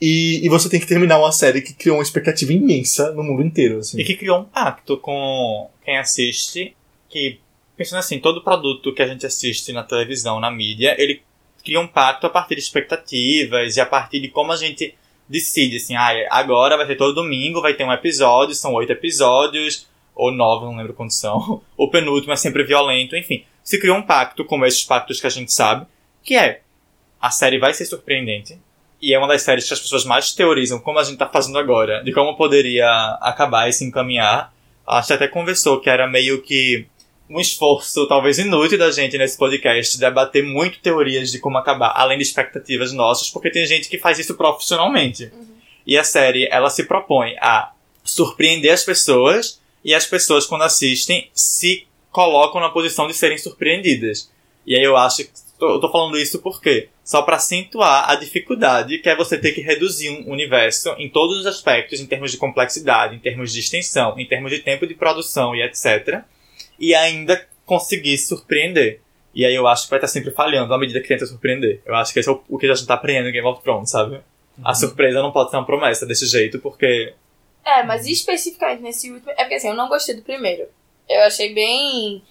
E, e você tem que terminar uma série que criou uma expectativa imensa no mundo inteiro. Assim. E que criou um pacto com quem assiste, que, pensando assim, todo produto que a gente assiste na televisão, na mídia, ele cria um pacto a partir de expectativas e a partir de como a gente decide, assim, ah, agora vai ter todo domingo, vai ter um episódio, são oito episódios, ou nove, não lembro quantos são. O penúltimo é sempre violento, enfim. Se criou um pacto, como esses pactos que a gente sabe, que é, a série vai ser surpreendente, e é uma das séries que as pessoas mais teorizam, como a gente tá fazendo agora, de como poderia acabar e se encaminhar. A gente até conversou que era meio que um esforço, talvez inútil, da gente nesse podcast, debater muito teorias de como acabar, além de expectativas nossas, porque tem gente que faz isso profissionalmente. E a série, ela se propõe a surpreender as pessoas, e as pessoas, quando assistem, se colocam na posição de serem surpreendidas. E aí eu acho que. Tô- Eu tô falando isso porque só para acentuar a dificuldade que é você ter que reduzir um universo em todos os aspectos, em termos de complexidade, em termos de extensão, em termos de tempo de produção e etc. E ainda conseguir surpreender. E aí eu acho que vai estar sempre falhando à medida que tenta surpreender. Eu acho que esse é o, o que a gente tá aprendendo em Game of Thrones, sabe? A surpresa não pode ser uma promessa desse jeito, porque. É, mas especificamente nesse último. É porque assim, eu não gostei do primeiro. Eu achei bem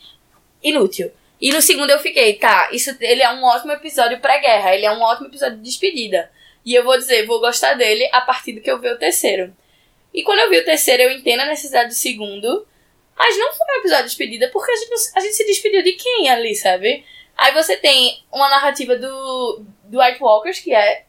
inútil. E no segundo eu fiquei, tá, isso ele é um ótimo episódio pré-guerra, ele é um ótimo episódio de despedida. E eu vou dizer, vou gostar dele a partir do que eu ver o terceiro. E quando eu vi o terceiro, eu entendo a necessidade do segundo. Mas não foi um episódio de despedida, porque a gente, a gente se despediu de quem ali, sabe? Aí você tem uma narrativa do, do White Walkers, que é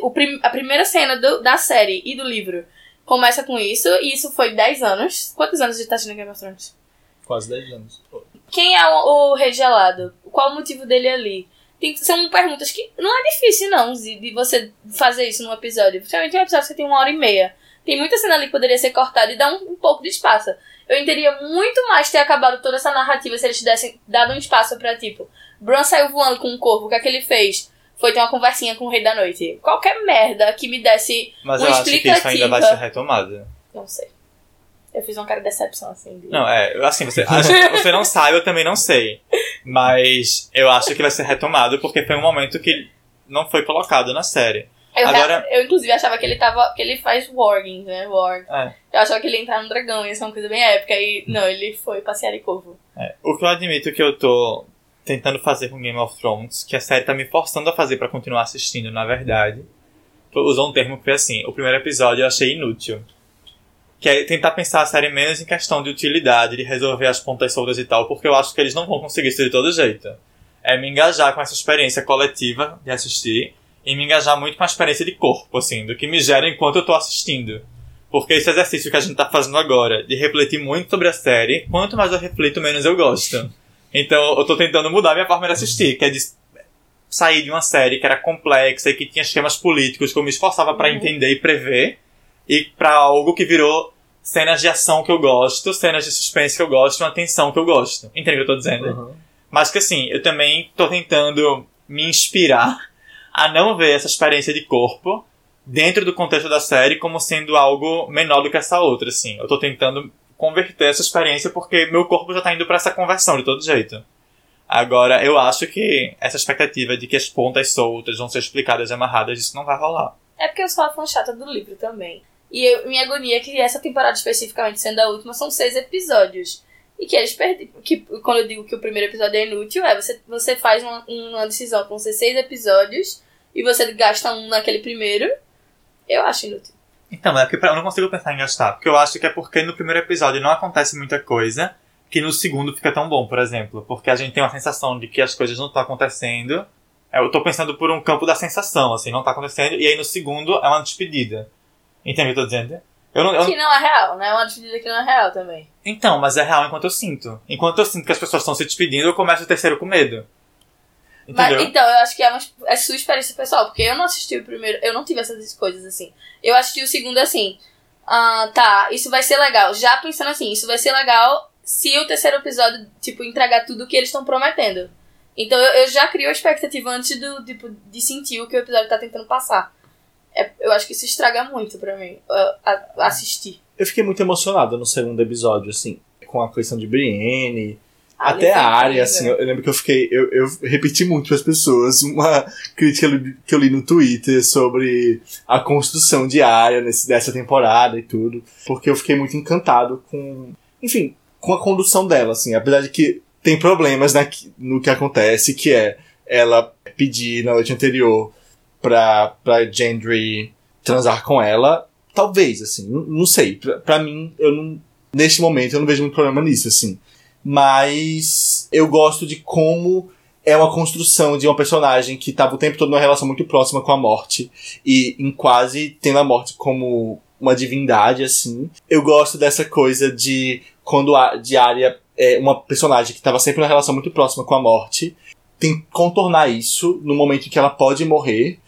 o prim- a primeira cena do- da série e do livro começa com isso, e isso foi 10 anos. Quantos anos a gente tá assistindo Game of Thrones? Quase 10 anos. Quem é o, o Rei Gelado? Qual o motivo dele ali? Tem, são perguntas que não é difícil, não, de, de você fazer isso num episódio. Principalmente um episódio que tem uma hora e meia. Tem muita cena ali que poderia ser cortada e dar um, um pouco de espaço. Eu entenderia muito mais ter acabado toda essa narrativa se eles tivessem dado um espaço pra, tipo, Bran saiu voando com um corvo, o que é que ele fez? Foi ter uma conversinha com o Rei da Noite. Qualquer merda que me desse Mas Uma eu acho que isso ainda vai ser retomado. Não sei. Eu fiz uma cara de decepção, assim. de- Não, é, assim, você, você não sabe, eu também não sei. Mas eu acho que vai ser retomado porque foi um momento que não foi colocado na série. Eu, Agora- eu, inclusive, achava que ele tava. que ele faz warging, né? Warg. É. Eu achava que ele ia entrar no dragão, ia ser uma coisa bem épica. E não, ele foi passear de corvo. É, O que eu admito que eu tô tentando fazer com Game of Thrones, que a série tá me forçando a fazer pra continuar assistindo, na verdade. Usou um termo que foi assim: o primeiro episódio eu achei inútil. Que é tentar pensar a série menos em questão de utilidade, de resolver as pontas soltas e tal, porque eu acho que eles não vão conseguir isso de todo jeito. É me engajar com essa experiência coletiva de assistir e me engajar muito com a experiência de corpo, assim, do que me gera enquanto eu tô assistindo. Porque esse exercício que a gente tá fazendo agora, de refletir muito sobre a série, quanto mais eu reflito, menos eu gosto. Então eu tô tentando mudar a minha forma de assistir, que é de sair de uma série que era complexa e que tinha esquemas políticos que eu me esforçava pra entender e prever, e pra algo que virou cenas de ação que eu gosto, cenas de suspense que eu gosto, uma tensão que eu gosto. Entende o que eu tô dizendo? Uhum. Mas que assim, eu também tô tentando me inspirar a não ver essa experiência de corpo dentro do contexto da série como sendo algo menor do que essa outra, assim. Eu tô tentando converter essa experiência porque meu corpo já tá indo pra essa conversão de todo jeito. Agora, eu acho que essa expectativa de que as pontas soltas vão ser explicadas e amarradas, isso não vai rolar. É porque eu sou uma fã chata do livro também. E eu, minha agonia é que essa temporada, especificamente sendo a última, são seis episódios. E que eles perdem. Que, quando eu digo que o primeiro episódio é inútil, é você, você faz uma, uma decisão com seis episódios e você gasta um naquele primeiro. Eu acho inútil. Então, é porque eu não consigo pensar em gastar. Porque eu acho que é porque no primeiro episódio não acontece muita coisa, que no segundo fica tão bom, por exemplo. Porque a gente tem uma sensação de que as coisas não estão acontecendo. É, Eu tô pensando por um campo da sensação, assim, não tá acontecendo. E aí no segundo é uma despedida. Entende o que eu tô dizendo? Eu não, eu- Que não é real, né? É uma despedida que não é real também. Então, mas é real enquanto eu sinto. Enquanto eu sinto que as pessoas estão se despedindo, eu começo o terceiro com medo. Mas, Entendeu? então, eu acho que é, uma, é sua experiência pessoal, porque eu não assisti o primeiro, eu não tive essas coisas assim. Eu assisti o segundo assim, ah, tá, isso vai ser legal. Já pensando assim, isso vai ser legal se o terceiro episódio, tipo, entregar tudo o que eles estão prometendo. Então eu, eu já crio a expectativa antes do, tipo, de sentir o que o episódio tá tentando passar. É, eu acho que isso estraga muito pra mim, a- assistir. Eu fiquei muito emocionado no segundo episódio, assim, com a questão de Brienne. Ah, Até foi a área, assim, eu, eu lembro que eu fiquei. Eu, eu repeti muito para as pessoas uma crítica que eu li no Twitter sobre a construção de área nesse, dessa temporada e tudo. Porque eu fiquei muito encantado com. Enfim, com a condução dela, assim. Apesar de que tem problemas na, no que acontece, que é ela pedir na noite anterior pra, pra Gendry transar com ela. Talvez, assim, não, não sei. Pra, pra mim, eu não. Neste momento, eu não vejo muito problema nisso, assim mas eu gosto de como é uma construção de uma personagem que estava o tempo todo numa relação muito próxima com a morte e em quase tendo a morte como uma divindade assim. Eu gosto dessa coisa de quando a de é uma personagem que estava sempre numa relação muito próxima com a morte, tem que contornar isso no momento em que ela pode morrer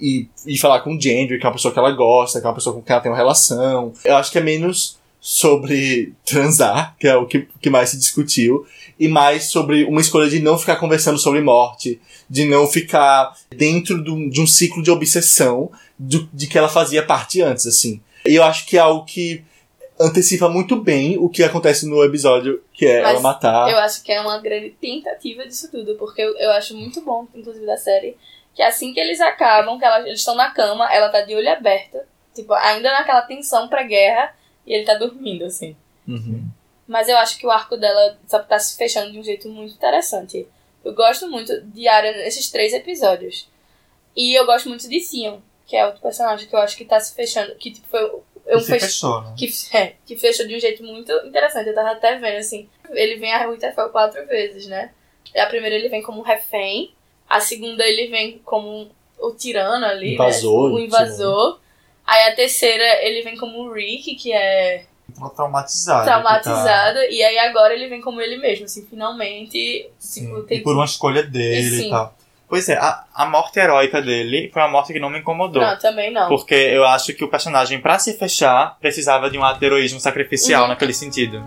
e, e falar com o Gendry, que é uma pessoa que ela gosta, que é uma pessoa com quem ela tem uma relação. Eu acho que é menos sobre transar, que é o que, que mais se discutiu, e mais sobre uma escolha de não ficar conversando sobre morte, de não ficar dentro do- de um ciclo de obsessão do- de que ela fazia parte antes, assim. E eu acho que é algo que antecipa muito bem o que acontece no episódio, que é Mas ela matar. Eu acho que é uma grande tentativa disso tudo, porque eu, eu acho muito bom, inclusive, da série, que assim que eles acabam, que ela- eles estão na cama, ela tá de olho aberto, tipo, ainda naquela tensão pré-guerra, e ele tá dormindo, assim. Uhum. Mas eu acho que o arco dela só tá se fechando de um jeito muito interessante. Eu gosto muito de Arya nesses três episódios. E eu gosto muito de Theon, que é outro personagem que eu acho que tá se fechando, que tipo, foi eu E se fech- fechou, né? que, é, que fechou de um jeito muito interessante. Eu tava até vendo, assim. Ele vem a Winterfell quatro vezes, né? A primeira ele vem como refém. A segunda ele vem como o tirano ali, Invasor, né? O invasor. Aí a terceira ele vem como o Rick, que é Tá traumatizado. traumatizado. E aí agora ele vem como ele mesmo, assim, finalmente. Sim, Tipo, e tem... por uma escolha dele Sim. e tal. Pois é, a, a morte heróica dele foi uma morte que não me incomodou. Não, também não. Porque eu acho que o personagem, pra se fechar, precisava de um ato de heroísmo sacrificial Uhum. naquele sentido.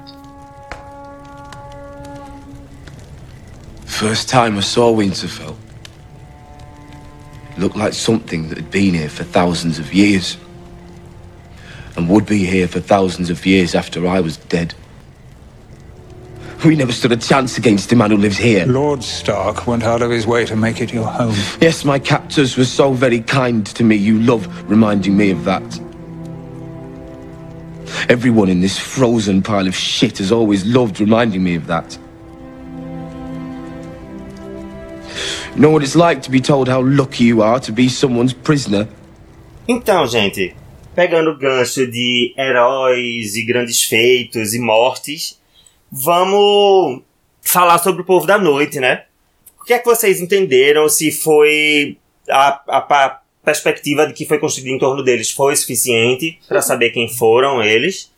First time I saw Winterfell. It looked like something that had been here for thousands of years. And would be here for thousands of years after I was dead. We never stood a chance against the man who lives here. Lord Stark went out of his way to make it your home. Yes, my captors were so very kind to me. You love reminding me of that. Everyone in this frozen pile of shit has always loved reminding me of that. You know what it's like to be told how lucky you are to be someone's prisoner? Então, gente, pegando o gancho de heróis e grandes feitos e mortes, vamos falar sobre o povo da noite, né? O que é que vocês entenderam? Se foi a, a pa- perspectiva de que foi construído em torno deles foi suficiente para saber quem foram eles?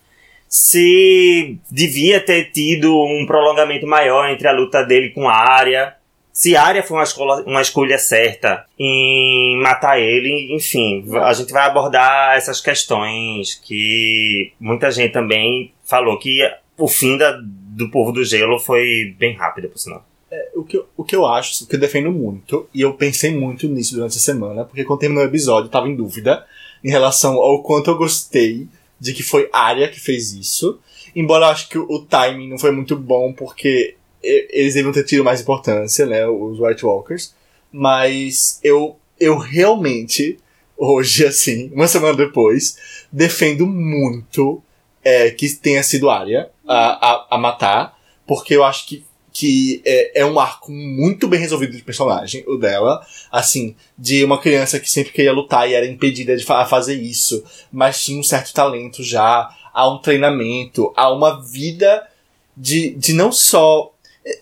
se devia ter tido um prolongamento maior entre a luta dele com a Arya, se a Arya foi uma escolha, uma escolha certa em matar ele, enfim, a gente vai abordar essas questões que muita gente também falou que o fim da, do povo do gelo foi bem rápido, por sinal. O que, eu- o que eu acho, o que eu defendo muito, e eu pensei muito nisso durante a semana, porque quando terminou o episódio eu tava em dúvida em relação ao quanto eu gostei de que foi Arya que fez isso. Embora eu acho que o, o timing não foi muito bom, porque eles deviam ter tido mais importância, né, os White Walkers. Mas eu, eu realmente, hoje, assim, uma semana depois, defendo muito é, que tenha sido Arya a, a, a matar, porque eu acho que que é, é um arco muito bem resolvido de personagem, o dela. Assim, de uma criança que sempre queria lutar e era impedida de fa fazer isso, mas tinha um certo talento já, há um treinamento, há uma vida de, de não só.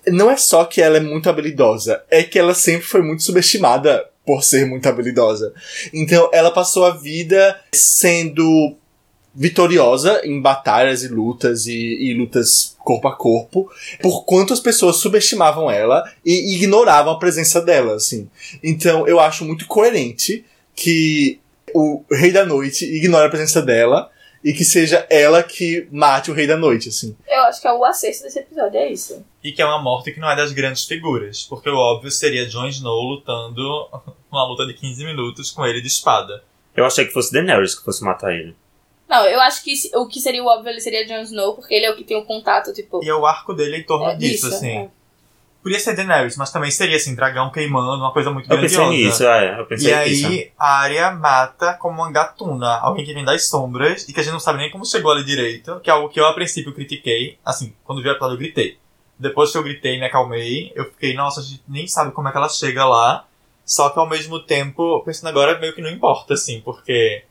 Não é só que ela é muito habilidosa, é que ela sempre foi muito subestimada por ser muito habilidosa. Então ela passou a vida sendo vitoriosa em batalhas e lutas e, e lutas corpo a corpo, por quanto as pessoas subestimavam ela e ignoravam a presença dela, assim. Então eu acho muito coerente que o Rei da Noite ignore a presença dela e que seja ela que mate o Rei da Noite, assim. Eu acho que é o acerto desse episódio, é isso. E que é uma morte que não é das grandes figuras. Porque o óbvio seria Jon Snow lutando uma luta de 15 minutos com ele de espada. Eu achei que fosse Daenerys que fosse matar ele. Não, eu acho que o que seria o óbvio ele seria Jon Snow, porque ele é o que tem o contato, tipo. E é o arco dele em torno É disso, disso, assim. é. Podia ser Daenerys, mas também seria assim, dragão queimando, uma coisa muito Eu pensei grandiosa. nisso, é. Eu pensei E aí, nisso. a Arya mata como uma gatuna, alguém que vem das sombras e que a gente não sabe nem como chegou ali direito, que é algo que eu a princípio critiquei. Assim, quando vi o episódio eu gritei. Depois que eu gritei e me acalmei, eu fiquei, nossa, a gente nem sabe como é que ela chega lá. Só que ao mesmo tempo, pensando agora, meio que não importa, assim, porque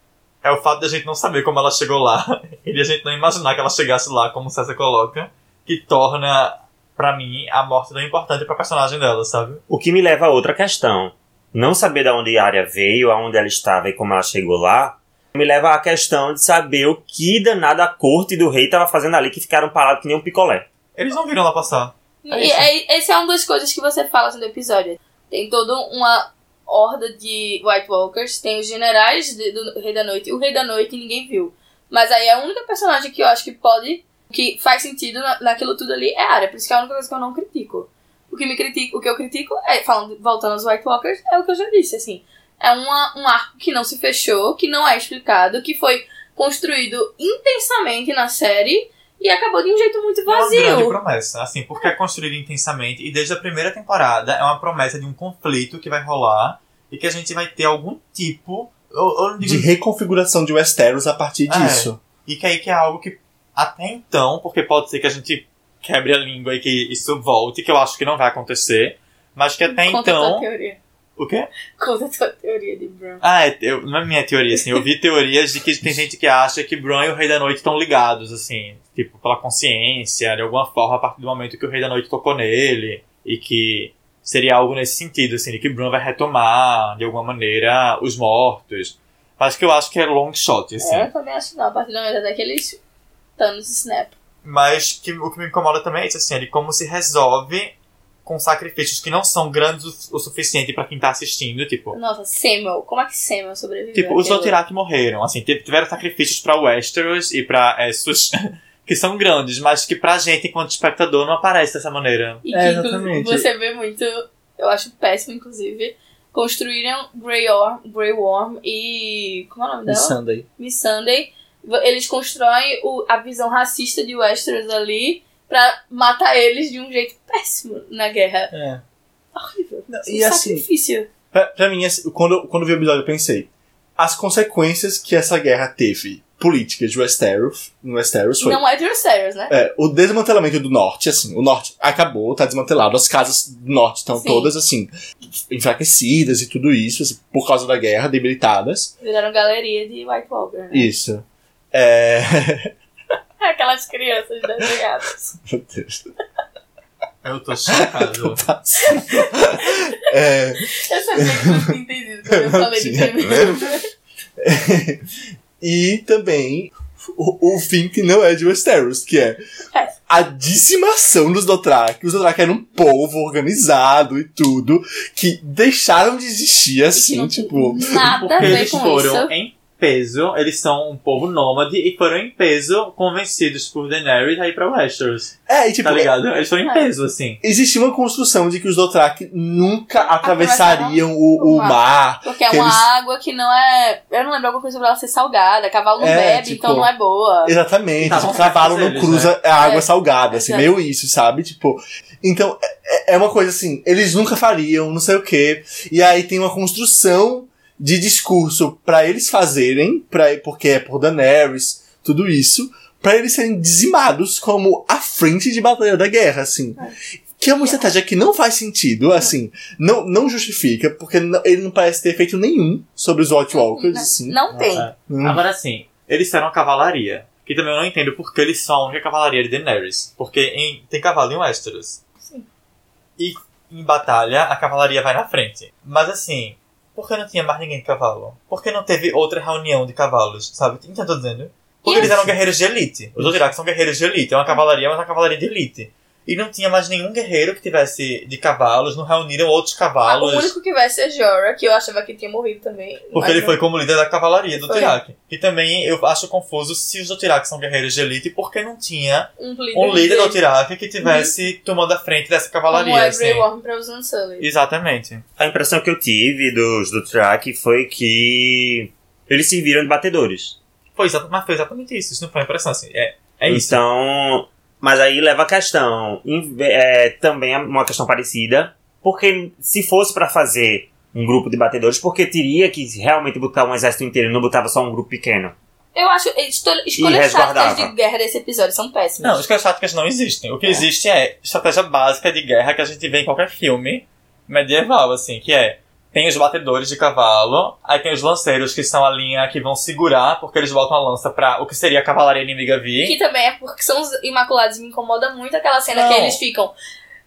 é o fato da gente não saber como ela chegou lá e de a gente não imaginar que ela chegasse lá, como o César coloca, que torna, pra mim, a morte tão importante pra personagem dela, sabe? O que me leva a outra questão. Não saber de onde a área veio, aonde ela estava e como ela chegou lá, me leva à questão de saber o que danada a corte do rei estava fazendo ali que ficaram parados que nem um picolé. Eles não viram ela passar. E é, esse é uma das coisas que você fala assim, do episódio. Tem toda uma horda de White Walkers, tem os generais de- do Rei da Noite, o Rei da Noite ninguém viu. Mas aí a única personagem que eu acho que pode, que faz sentido na, naquilo tudo ali é a área. Por isso que é a única coisa que eu não critico. O que, me critico, o que eu critico é, falando, voltando aos White Walkers, é o que eu já disse, assim. É uma, um arco que não se fechou, que não é explicado, que foi construído intensamente na série e acabou de um jeito muito É uma grande vazio. promessa, assim, porque é construído intensamente e desde a primeira temporada é uma promessa de um conflito que vai rolar e que a gente vai ter algum tipo, ou não digo De reconfiguração de Westeros a partir É. disso. E que aí que é algo que até então, porque pode ser que a gente quebre a língua e que isso volte, que eu acho que não vai acontecer, mas que até Conta a então. teoria. O quê? Conta a tua teoria de Bran. Ah, é, eu, não é minha teoria, assim. Eu vi teorias de que tem gente que acha que Bran e o Rei da Noite estão ligados, assim. Tipo, pela consciência, de alguma forma, a partir do momento que o Rei da Noite tocou nele. E que seria algo nesse sentido, assim, de que Bran vai retomar, de alguma maneira, os mortos. Mas que eu acho que é long shot, assim. É, eu também acho que não. A partir do momento daqueles Thanos e Snap. Mas que, o que me incomoda também é isso, assim, é de como se resolve com sacrifícios que não são grandes o, o suficiente pra quem tá assistindo, tipo... Nossa, Samuel. Como é que Samuel sobreviveu? Tipo, os? Dothraki morreram, assim, tiveram sacrifícios pra Westeros e pra Essos, que são grandes, mas que pra gente, enquanto espectador, não aparece dessa maneira. E É, que inclu- exatamente. você vê muito, eu acho péssimo, inclusive, construíram Grey Worm, Grey Worm e. Como é o nome De dela? Sunday. Miss Sunday. Eles constroem o- a visão racista de Westeros ali pra matar eles de um jeito péssimo na guerra. É. Horrível. e Um assim- sacrifício. Pra, pra mim, assim, quando, quando eu vi o episódio, eu pensei. As consequências que essa guerra teve políticas de Westeros, no Westeros foi. Não é de Westeros, né? É, o desmantelamento do norte, assim, o norte acabou, tá desmantelado, as casas do norte estão Sim. todas, assim, enfraquecidas e tudo isso, assim, por causa da guerra, debilitadas. Viraram galeria de White Walker. Né? Isso. É. Aquelas crianças desenhadas. Meu Deus. Eu tô chocado. É, Eu sabia que não tinha entendido quando eu falei de Tinha. primeiro. e também o, o fim que não é de Westeros, que é É. a dizimação dos Dothraki. Os Dothraki eram um povo organizado e tudo, que deixaram de existir assim, tipo... nada a ver eles com foram isso. em peso, eles são um povo nômade e foram em peso convencidos por Daenerys a ir pra Westeros. É, e tipo, Tá ligado? Eles foram em É. peso, assim. existia uma construção de que os Dothraki nunca atravessariam o, o mar. mar. Porque é uma eles- água que não é. Eu não lembro alguma coisa sobre ela ser salgada. Cavalo não É, bebe, tipo, então não é boa. Exatamente, Estavam o cavalo não certos eles, cruza a água É, salgada, assim, exato. meio isso, sabe? Tipo, então é, é uma coisa assim, eles nunca fariam, não sei o quê. E aí tem uma construção de discurso pra eles fazerem, pra, porque é por Daenerys, tudo isso, pra eles serem dizimados como a frente de batalha da guerra, assim. Que é uma estratégia que não faz sentido, assim, não, não justifica, porque não- ele não parece ter efeito nenhum sobre os White Walkers, assim. Não tem. É. Hum. Agora sim, eles eram a cavalaria. Que também eu não entendo porque eles são a única cavalaria de Daenerys. Porque em- tem cavalo em Westeros. Sim. E em batalha, a cavalaria vai na frente. Mas assim, por que não tinha mais ninguém de cavalo? Por que não teve outra reunião de cavalos, sabe? Entende o que eu tô dizendo? Porque eles eram guerreiros de elite. Os Dothraki são guerreiros de elite. É uma cavalaria, mas é uma cavalaria de elite. E não tinha mais nenhum guerreiro que tivesse de cavalos, não reuniram outros Ah, cavalos. o único que vai ser Jorah, que eu achava que tinha morrido também. Porque ele não- foi como líder da cavalaria do. Dothraki. E também eu acho confuso se os Dothraki são guerreiros de elite, por que não tinha um líder, um líder do Dothraki que tivesse tomando a frente dessa cavalaria, como assim. Worm pra os Unsullied. Exatamente. A impressão que eu tive dos do track foi que eles serviram de batedores. Foi mas foi exatamente isso. Isso não foi uma impressão, assim. É, é isso. Então, mas aí leva a questão, é, também é uma questão parecida, porque se fosse pra fazer um grupo de batedores, porque teria que realmente botar um exército inteiro, não botava só um grupo pequeno. Eu acho. esto- Escolhas táticas de guerra desse episódio são péssimas. Não, escolhas táticas não existem. O que existe é estratégia básica de guerra que a gente vê em qualquer filme medieval, assim, que é tem os batedores de cavalo, aí tem os lanceiros que são a linha que vão segurar, porque eles botam a lança pra o que seria a cavalaria inimiga vir. Que também é porque são os Imaculados me incomoda muito aquela cena Não. que eles ficam.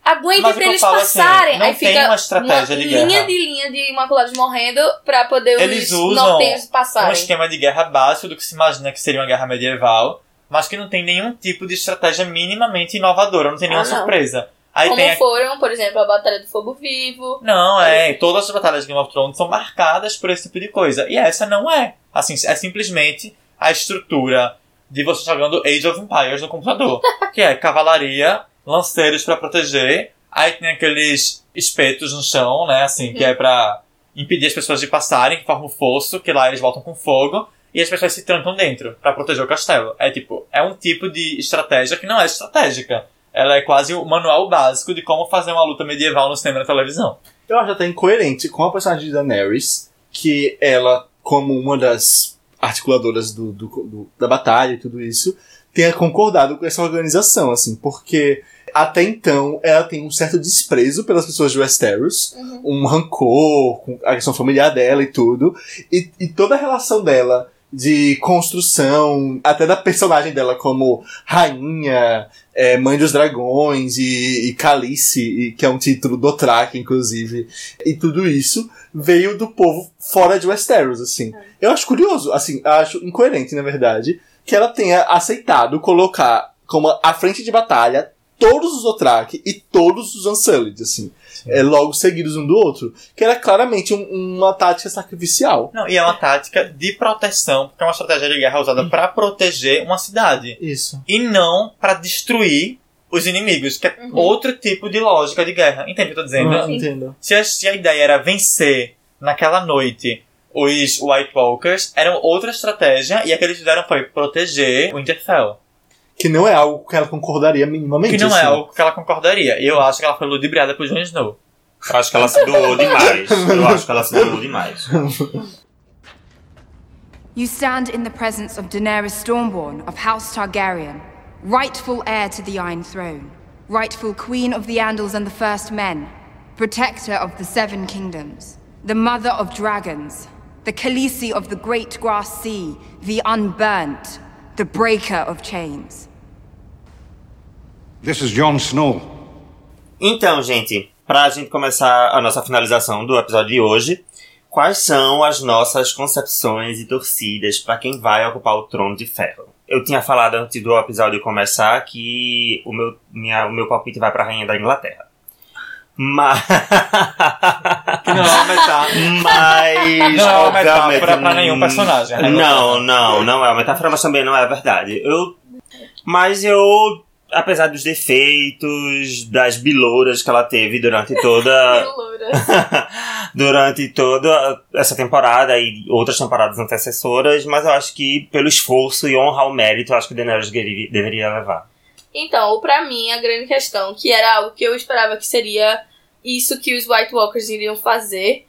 Aguentem Mas pra eles falo, assim, passarem. não Aí tem fica uma estratégia de linha guerra. de linha de Imaculados morrendo pra poder Eles os usam nortenhos um passarem. esquema de guerra básico do que se imagina que seria uma guerra medieval, mas que não tem nenhum tipo de estratégia minimamente inovadora, não tem nenhuma Ah, não. surpresa. Aí Como a... foram, por exemplo, a Batalha do Fogo Vivo. Não, é, todas as batalhas de Game of Thrones são marcadas por esse tipo de coisa. E essa não é. Assim, é simplesmente a estrutura de você jogando Age of Empires no computador. que é cavalaria, lanceiros pra proteger, aí tem aqueles espetos no chão, né, assim, que é pra impedir as pessoas de passarem, que formam um fosso, que lá eles voltam com fogo, e as pessoas se trancam dentro pra proteger o castelo. É tipo, é um tipo de estratégia que não é estratégica. Ela é quase o manual básico de como fazer uma luta medieval no cinema e na televisão. Eu acho até incoerente com a personagem de Daenerys, que ela, como uma das articuladoras do, do- do- da batalha e tudo isso, tenha concordado com essa organização, assim, porque até então ela tem um certo desprezo pelas pessoas de Westeros, um rancor com a questão familiar dela e tudo, e, e toda a relação dela de construção, até da personagem dela como rainha, é, mãe dos dragões e, e Calice, e- que é um título do Track, inclusive, e tudo isso veio do povo fora de Westeros, assim. Eu acho curioso, assim, acho incoerente, na verdade, que ela tenha aceitado colocar como a frente de batalha todos os Dothraki e todos os Unsullied, assim, é, logo seguidos um do outro, que era claramente um- uma tática sacrificial. Não, e é uma tática de proteção, porque é uma estratégia de guerra usada pra proteger uma cidade. Isso. E não pra destruir os inimigos, que é outro tipo de lógica de guerra. Entende o que eu tô dizendo? Ah, entendo. Se a, se a ideia era vencer naquela noite os White Walkers, era outra estratégia, e a que eles fizeram foi proteger o Winterfell. Que não é algo que ela concordaria minimamente. Que não é assim. algo que ela concordaria. Eu acho que ela foi ludibriada por Jon Snow. Eu acho que ela se doou demais. Eu acho que ela se doou demais. You stand in the presence of Daenerys Stormborn of House Targaryen, rightful heir to the Iron Throne, rightful queen of the Andals and the First Men, protector of the Seven Kingdoms, the mother of dragons, the Khaleesi of the Great Grass Sea, the Unburnt, the breaker of chains. This is Jon Snow. Então, gente, pra gente começar a nossa finalização do episódio de hoje, quais são as nossas concepções e torcidas pra quem vai ocupar o trono de ferro? eu tinha falado antes do episódio começar que o meu, minha, o meu palpite vai pra Rainha da Inglaterra. Mas. Que não é uma metáfora. Mas. Não é uma metáfora pra nenhum personagem. né? Não, não, não é uma metáfora, mas também não é verdade. Eu. Mas eu. Apesar dos defeitos, das bilouras que ela teve durante toda. Durante toda essa temporada e outras temporadas antecessoras, mas eu acho que pelo esforço e honra ao mérito, eu acho que o Daenerys deveria- deveria levar. Então, pra mim, a grande questão, que era algo que eu esperava que seria isso que os White Walkers iriam fazer,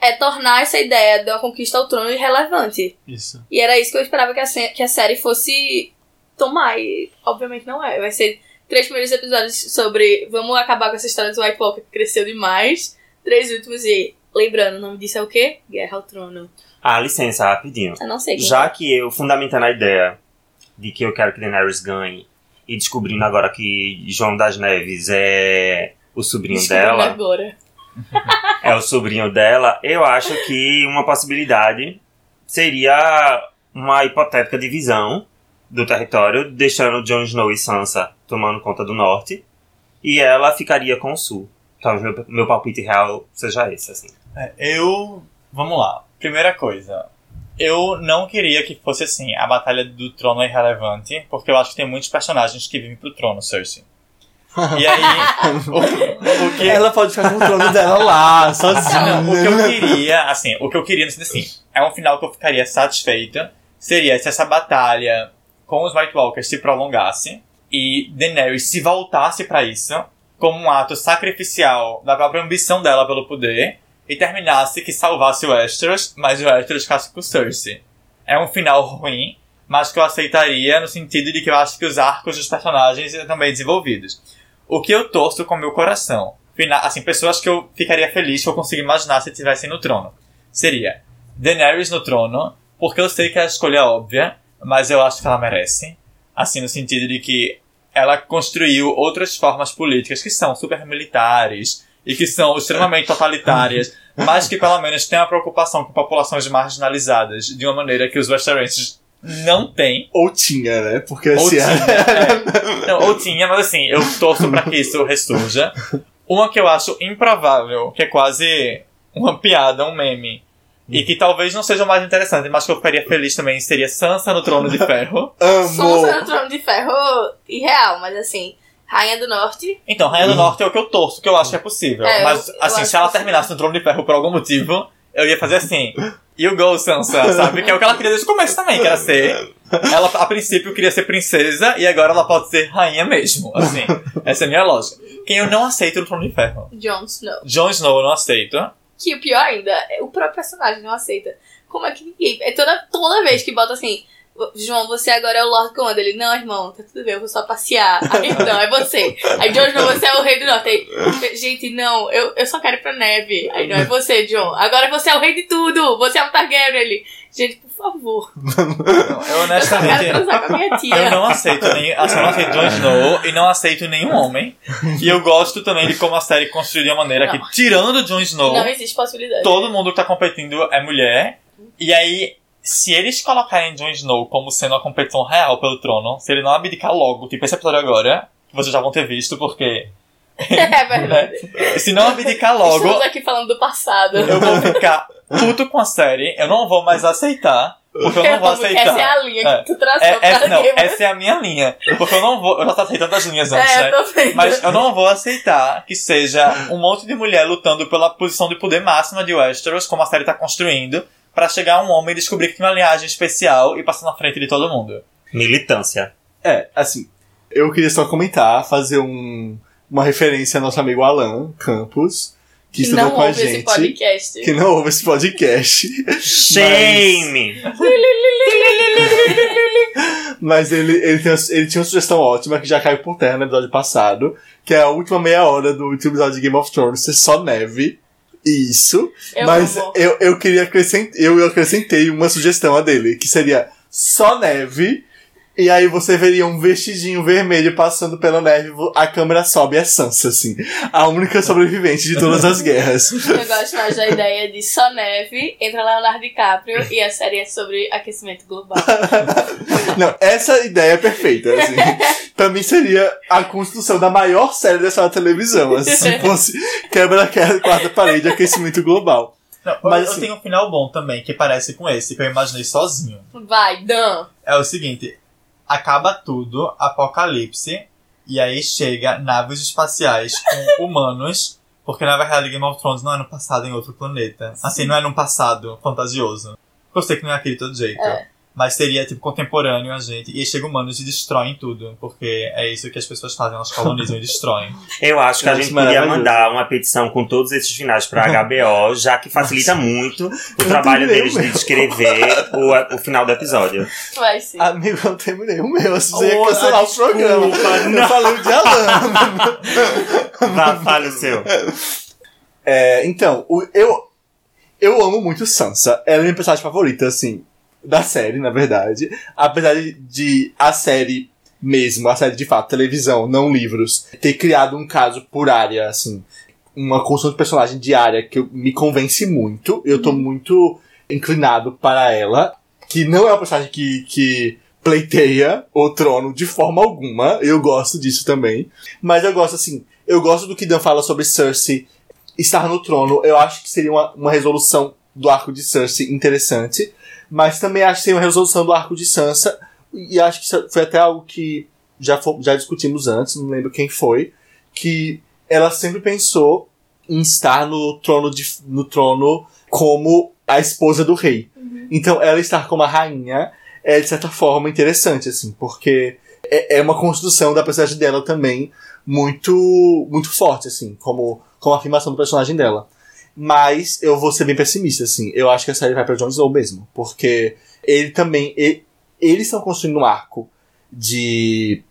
é tornar essa ideia de uma conquista ao trono irrelevante. Isso. E era isso que eu esperava que a, que a série fosse tomar, e obviamente não é. Vai ser três primeiros episódios sobre vamos acabar com essa história dos White Walkers que cresceu demais, três últimos e, lembrando, o nome disso é o quê? Guerra ao Trono. Ah, licença, rapidinho. Eu não sei quem Já é. que eu fundamentando a ideia de que eu quero que Daenerys ganhe e descobrindo agora que João das Neves é o sobrinho Descobrindo dela, agora. é o sobrinho dela, eu acho que uma possibilidade seria uma hipotética divisão do território, deixando Jon Snow e Sansa tomando conta do norte, e ela ficaria com o sul. Talvez meu, meu palpite real seja esse, assim. É, eu. Vamos lá. Primeira coisa. Eu não queria que fosse assim, a batalha do trono é irrelevante, porque eu acho que tem muitos personagens que vivem pro trono, Cersei. E aí, o, o que. Ela pode ficar com o trono dela lá, sozinha. Não, o que eu queria, assim, o que eu queria, assim, é um final que eu ficaria satisfeita, seria se essa batalha com os White Walkers se prolongasse e Daenerys se voltasse pra isso como um ato sacrificial da própria ambição dela pelo poder e terminasse que salvasse o Westeros, mas o Westeros ficasse com Cersei. É um final ruim, mas que eu aceitaria no sentido de que eu acho que os arcos dos personagens estão bem desenvolvidos. O que eu torço com meu coração, assim, pessoas que eu ficaria feliz que eu consigo imaginar se estivessem no trono, seria Daenerys no trono, porque eu sei que é a escolha óbvia, mas eu acho que ela merece. Assim, no sentido de que ela construiu outras formas políticas que são super militares e que são extremamente totalitárias, mas que pelo menos têm uma preocupação com populações marginalizadas de uma maneira que os Westerenses não têm. Ou tinha, né? Porque Ou assim. tinha, é. Não, ou tinha, mas assim, eu torço pra que isso ressurja. Uma que eu acho improvável, que é quase uma piada, um meme. E que talvez não seja o mais interessante, mas que eu ficaria feliz também, seria Sansa no Trono de Ferro. Sansa no Trono de Ferro irreal, mas assim, Rainha do Norte. Então, Rainha do Norte é o que eu torço, que eu acho que é possível. É, eu- mas, eu assim, acho se ela terminasse no Trono de Ferro por algum motivo, eu ia fazer assim. You go, Sansa, sabe? Que é o que ela queria desde o começo também, que era ser. Ela, a princípio, queria ser princesa e agora ela pode ser rainha mesmo. Assim, essa é a minha lógica. Quem eu não aceito no Trono de Ferro? Jon Snow. Jon Snow eu não aceito. Que o pior ainda, é o próprio personagem não aceita. Como é que ninguém. É toda, toda vez que bota assim. João, você agora é o Lord Commander. Ele, não, irmão, tá tudo bem, eu vou só passear. Aí, não, é você. Aí, Jon Snow, você é o rei do norte. Aí, gente, não, eu, eu só quero ir pra neve. Aí, não, é você, John. Agora você é o rei de tudo. Você é um Targaryen. Ele, gente, por favor. Eu honestamente. Eu. Eu não aceito nem, assim, eu não aceito Jon Snow e não aceito nenhum homem. E eu gosto também de como a série construiu de uma maneira que, Não. tirando Jon Snow, Não existe possibilidade. todo mundo que tá competindo é mulher. E aí, se eles colocarem Jon Snow como sendo uma competição real pelo trono, se ele não abdicar logo, tipo esse episódio agora, que vocês já vão ter visto, porque. É verdade. Se não abdicar logo, Estamos aqui falando do passado. eu vou ficar puto com a série, eu não vou mais aceitar. Porque eu não vou aceitar. Essa é a linha É. que tu traçou É, pra essa, não, Game essa é a minha linha. Porque eu não vou. Eu já tava aceitando as linhas antes, É, né? eu tô. Mas eu não vou aceitar que seja um monte de mulher lutando pela posição de poder máxima de Westeros, como a série tá construindo, pra chegar um homem e descobrir que tem uma linhagem especial e passar na frente de todo mundo. Militância. É, assim, eu queria só comentar, fazer um, uma referência ao nosso amigo Alan Campos, que, que estudou não com a ouve esse gente. podcast. Que não ouve esse podcast. Shame! Mas ele, ele, tem, ele tinha uma sugestão ótima que já caiu por terra no episódio passado, que é a última meia hora do último episódio de Game of Thrones ser só neve. Isso. Eu mas amo. eu, eu queria acrescentar, eu acrescentei uma sugestão a dele, que seria só neve E aí você veria um vestidinho vermelho passando pela neve, a câmera sobe e é Sansa, assim. A única sobrevivente de todas as guerras. Eu gosto mais da ideia de só neve, entra Leonardo DiCaprio e a série é sobre aquecimento global. Não, essa ideia é perfeita, assim. pra mim seria a construção da maior série dessa televisão, assim, se fosse quebra a quarta parede, aquecimento global. Não, Mas, eu assim- tenho um final bom também, que parece com esse, que eu imaginei sozinho. Vai, Dan. É o seguinte: acaba tudo, apocalipse, e aí chega naves espaciais com humanos, porque na verdade Game of Thrones não é no passado em outro planeta. Assim, não é num passado fantasioso. Eu sei que não é aquele todo jeito. Mas seria, tipo, contemporâneo a gente. E aí chega humanos e destroem tudo. Porque é isso que as pessoas fazem, elas colonizam e destroem. Eu acho que a gente podia maravilhoso. mandar uma petição com todos esses finais pra HBO, já que facilita muito o Eu trabalho deles de escrever o, o final do episódio. Vai sim. Amigo, eu terminei o meu, assim, você ia Oh, cancelar o programa. desculpa, Eu não. falei o de Alan. Vá, fale o seu. É, então, o- eu, eu amo muito Sansa. Ela é a minha personagem favorita, assim, da série, na verdade. Apesar de, a série mesmo, a série de fato, televisão, não livros, ter criado um caso por área, assim, uma construção de personagem diária que me convence muito. Eu tô muito inclinado para ela, que não é uma personagem que, que pleiteia o trono de forma alguma. Eu gosto disso também. Mas eu gosto, assim, eu gosto do que Dan fala sobre Cersei estar no trono. Eu acho que seria uma, uma resolução do arco de Cersei interessante. Mas também acho que seria uma resolução do arco de Sansa. E acho que isso foi até algo que já, fo- já discutimos antes, não lembro quem foi. Que ela sempre pensou em estar no trono, de, no trono como a esposa do rei. Então ela estar como a rainha é de certa forma interessante, assim, porque é, é uma construção da personagem dela também muito muito forte, assim, como, como afirmação do personagem dela. Mas eu vou ser bem pessimista, assim. Eu acho que a série vai pra Jon Snow mesmo. Porque ele também. e- eles estão construindo um arco de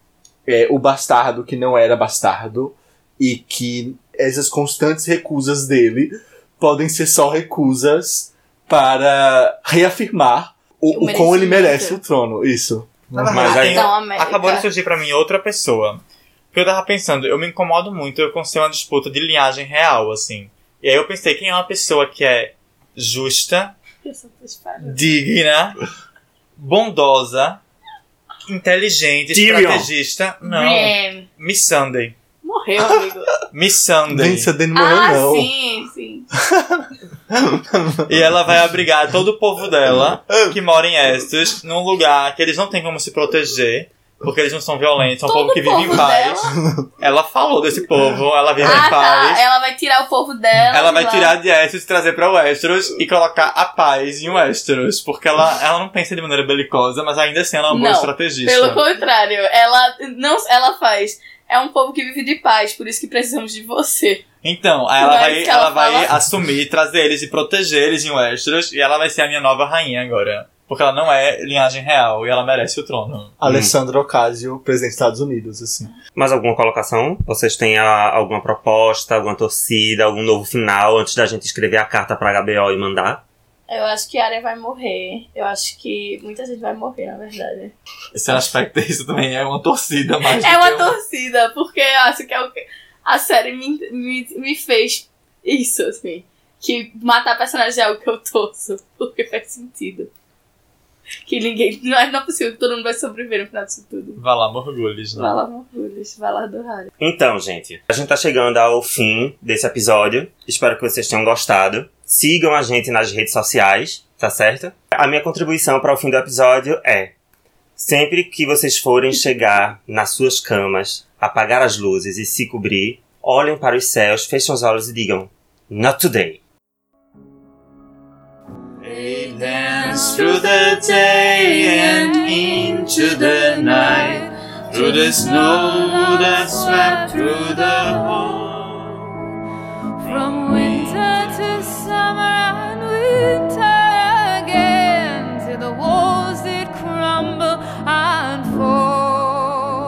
é, o bastardo que não era bastardo. E que essas constantes recusas dele podem ser só recusas para reafirmar o, O ele merece o trono. Isso. Mas aí- acabou de surgir pra mim outra pessoa. Porque eu tava pensando, eu me incomodo muito com ser uma disputa de linhagem real, assim. E aí eu pensei, quem é uma pessoa que é justa, digna, bondosa, inteligente, Tyrion. estrategista? Não. Brienne. Miss Sunday. Morreu, amigo. Miss Sunday. Nem você não morreu, ah, não. sim, sim. E ela vai abrigar todo o povo dela, que mora em Estos, num lugar que eles não têm como se proteger, porque eles não são violentos, são um Todo povo que vive em paz. dela? Ela falou desse povo, ela vive Ah, em paz. tá. Ela vai tirar o povo dela. Ela vai lá. tirar de Essos e trazer pra Westeros e colocar a paz em Westeros, porque ela, ela não pensa de maneira belicosa, mas ainda assim ela é uma boa Não, estrategista. Pelo contrário, ela não, ela faz. É um povo que vive de paz, por isso que precisamos de você. Então, aí ela vai, ela ela vai fala? assumir, trazer eles e proteger eles em Westeros, e ela vai ser a minha nova rainha agora. Porque ela não é linhagem real e ela merece o trono. Alessandro Ocasio, presidente dos Estados Unidos, assim. Mais alguma colocação? Vocês têm ah, alguma proposta, alguma torcida, algum novo final antes da gente escrever a carta pra HBO e mandar? Eu acho que a Arya vai morrer. Eu acho que muita gente vai morrer, na verdade. Esse aspecto isso também é uma torcida mais. É uma torcida, porque eu acho que é o que a série me, me, me fez isso, assim. Que matar personagem é algo que eu torço, porque faz sentido. Que ninguém. Não é, não é possível que todo mundo vai sobreviver no final disso tudo. Vai lá, Morgulhos, né? Vai lá, Morgulhos, vai lá do Harry. Então, gente, a gente tá chegando ao fim desse episódio. Espero que vocês tenham gostado. Sigam a gente nas redes sociais, tá certo? A minha contribuição para o fim do episódio é: sempre que vocês forem chegar nas suas camas, apagar as luzes e se cobrir, olhem para os céus, fechem os olhos e digam: Not today. They dance through the day and into the night, through the snow that swept through the hall. From winter to summer and winter again, till the walls did crumble and fall.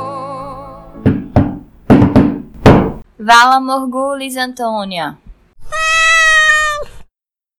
Vala Morgulis Antônia.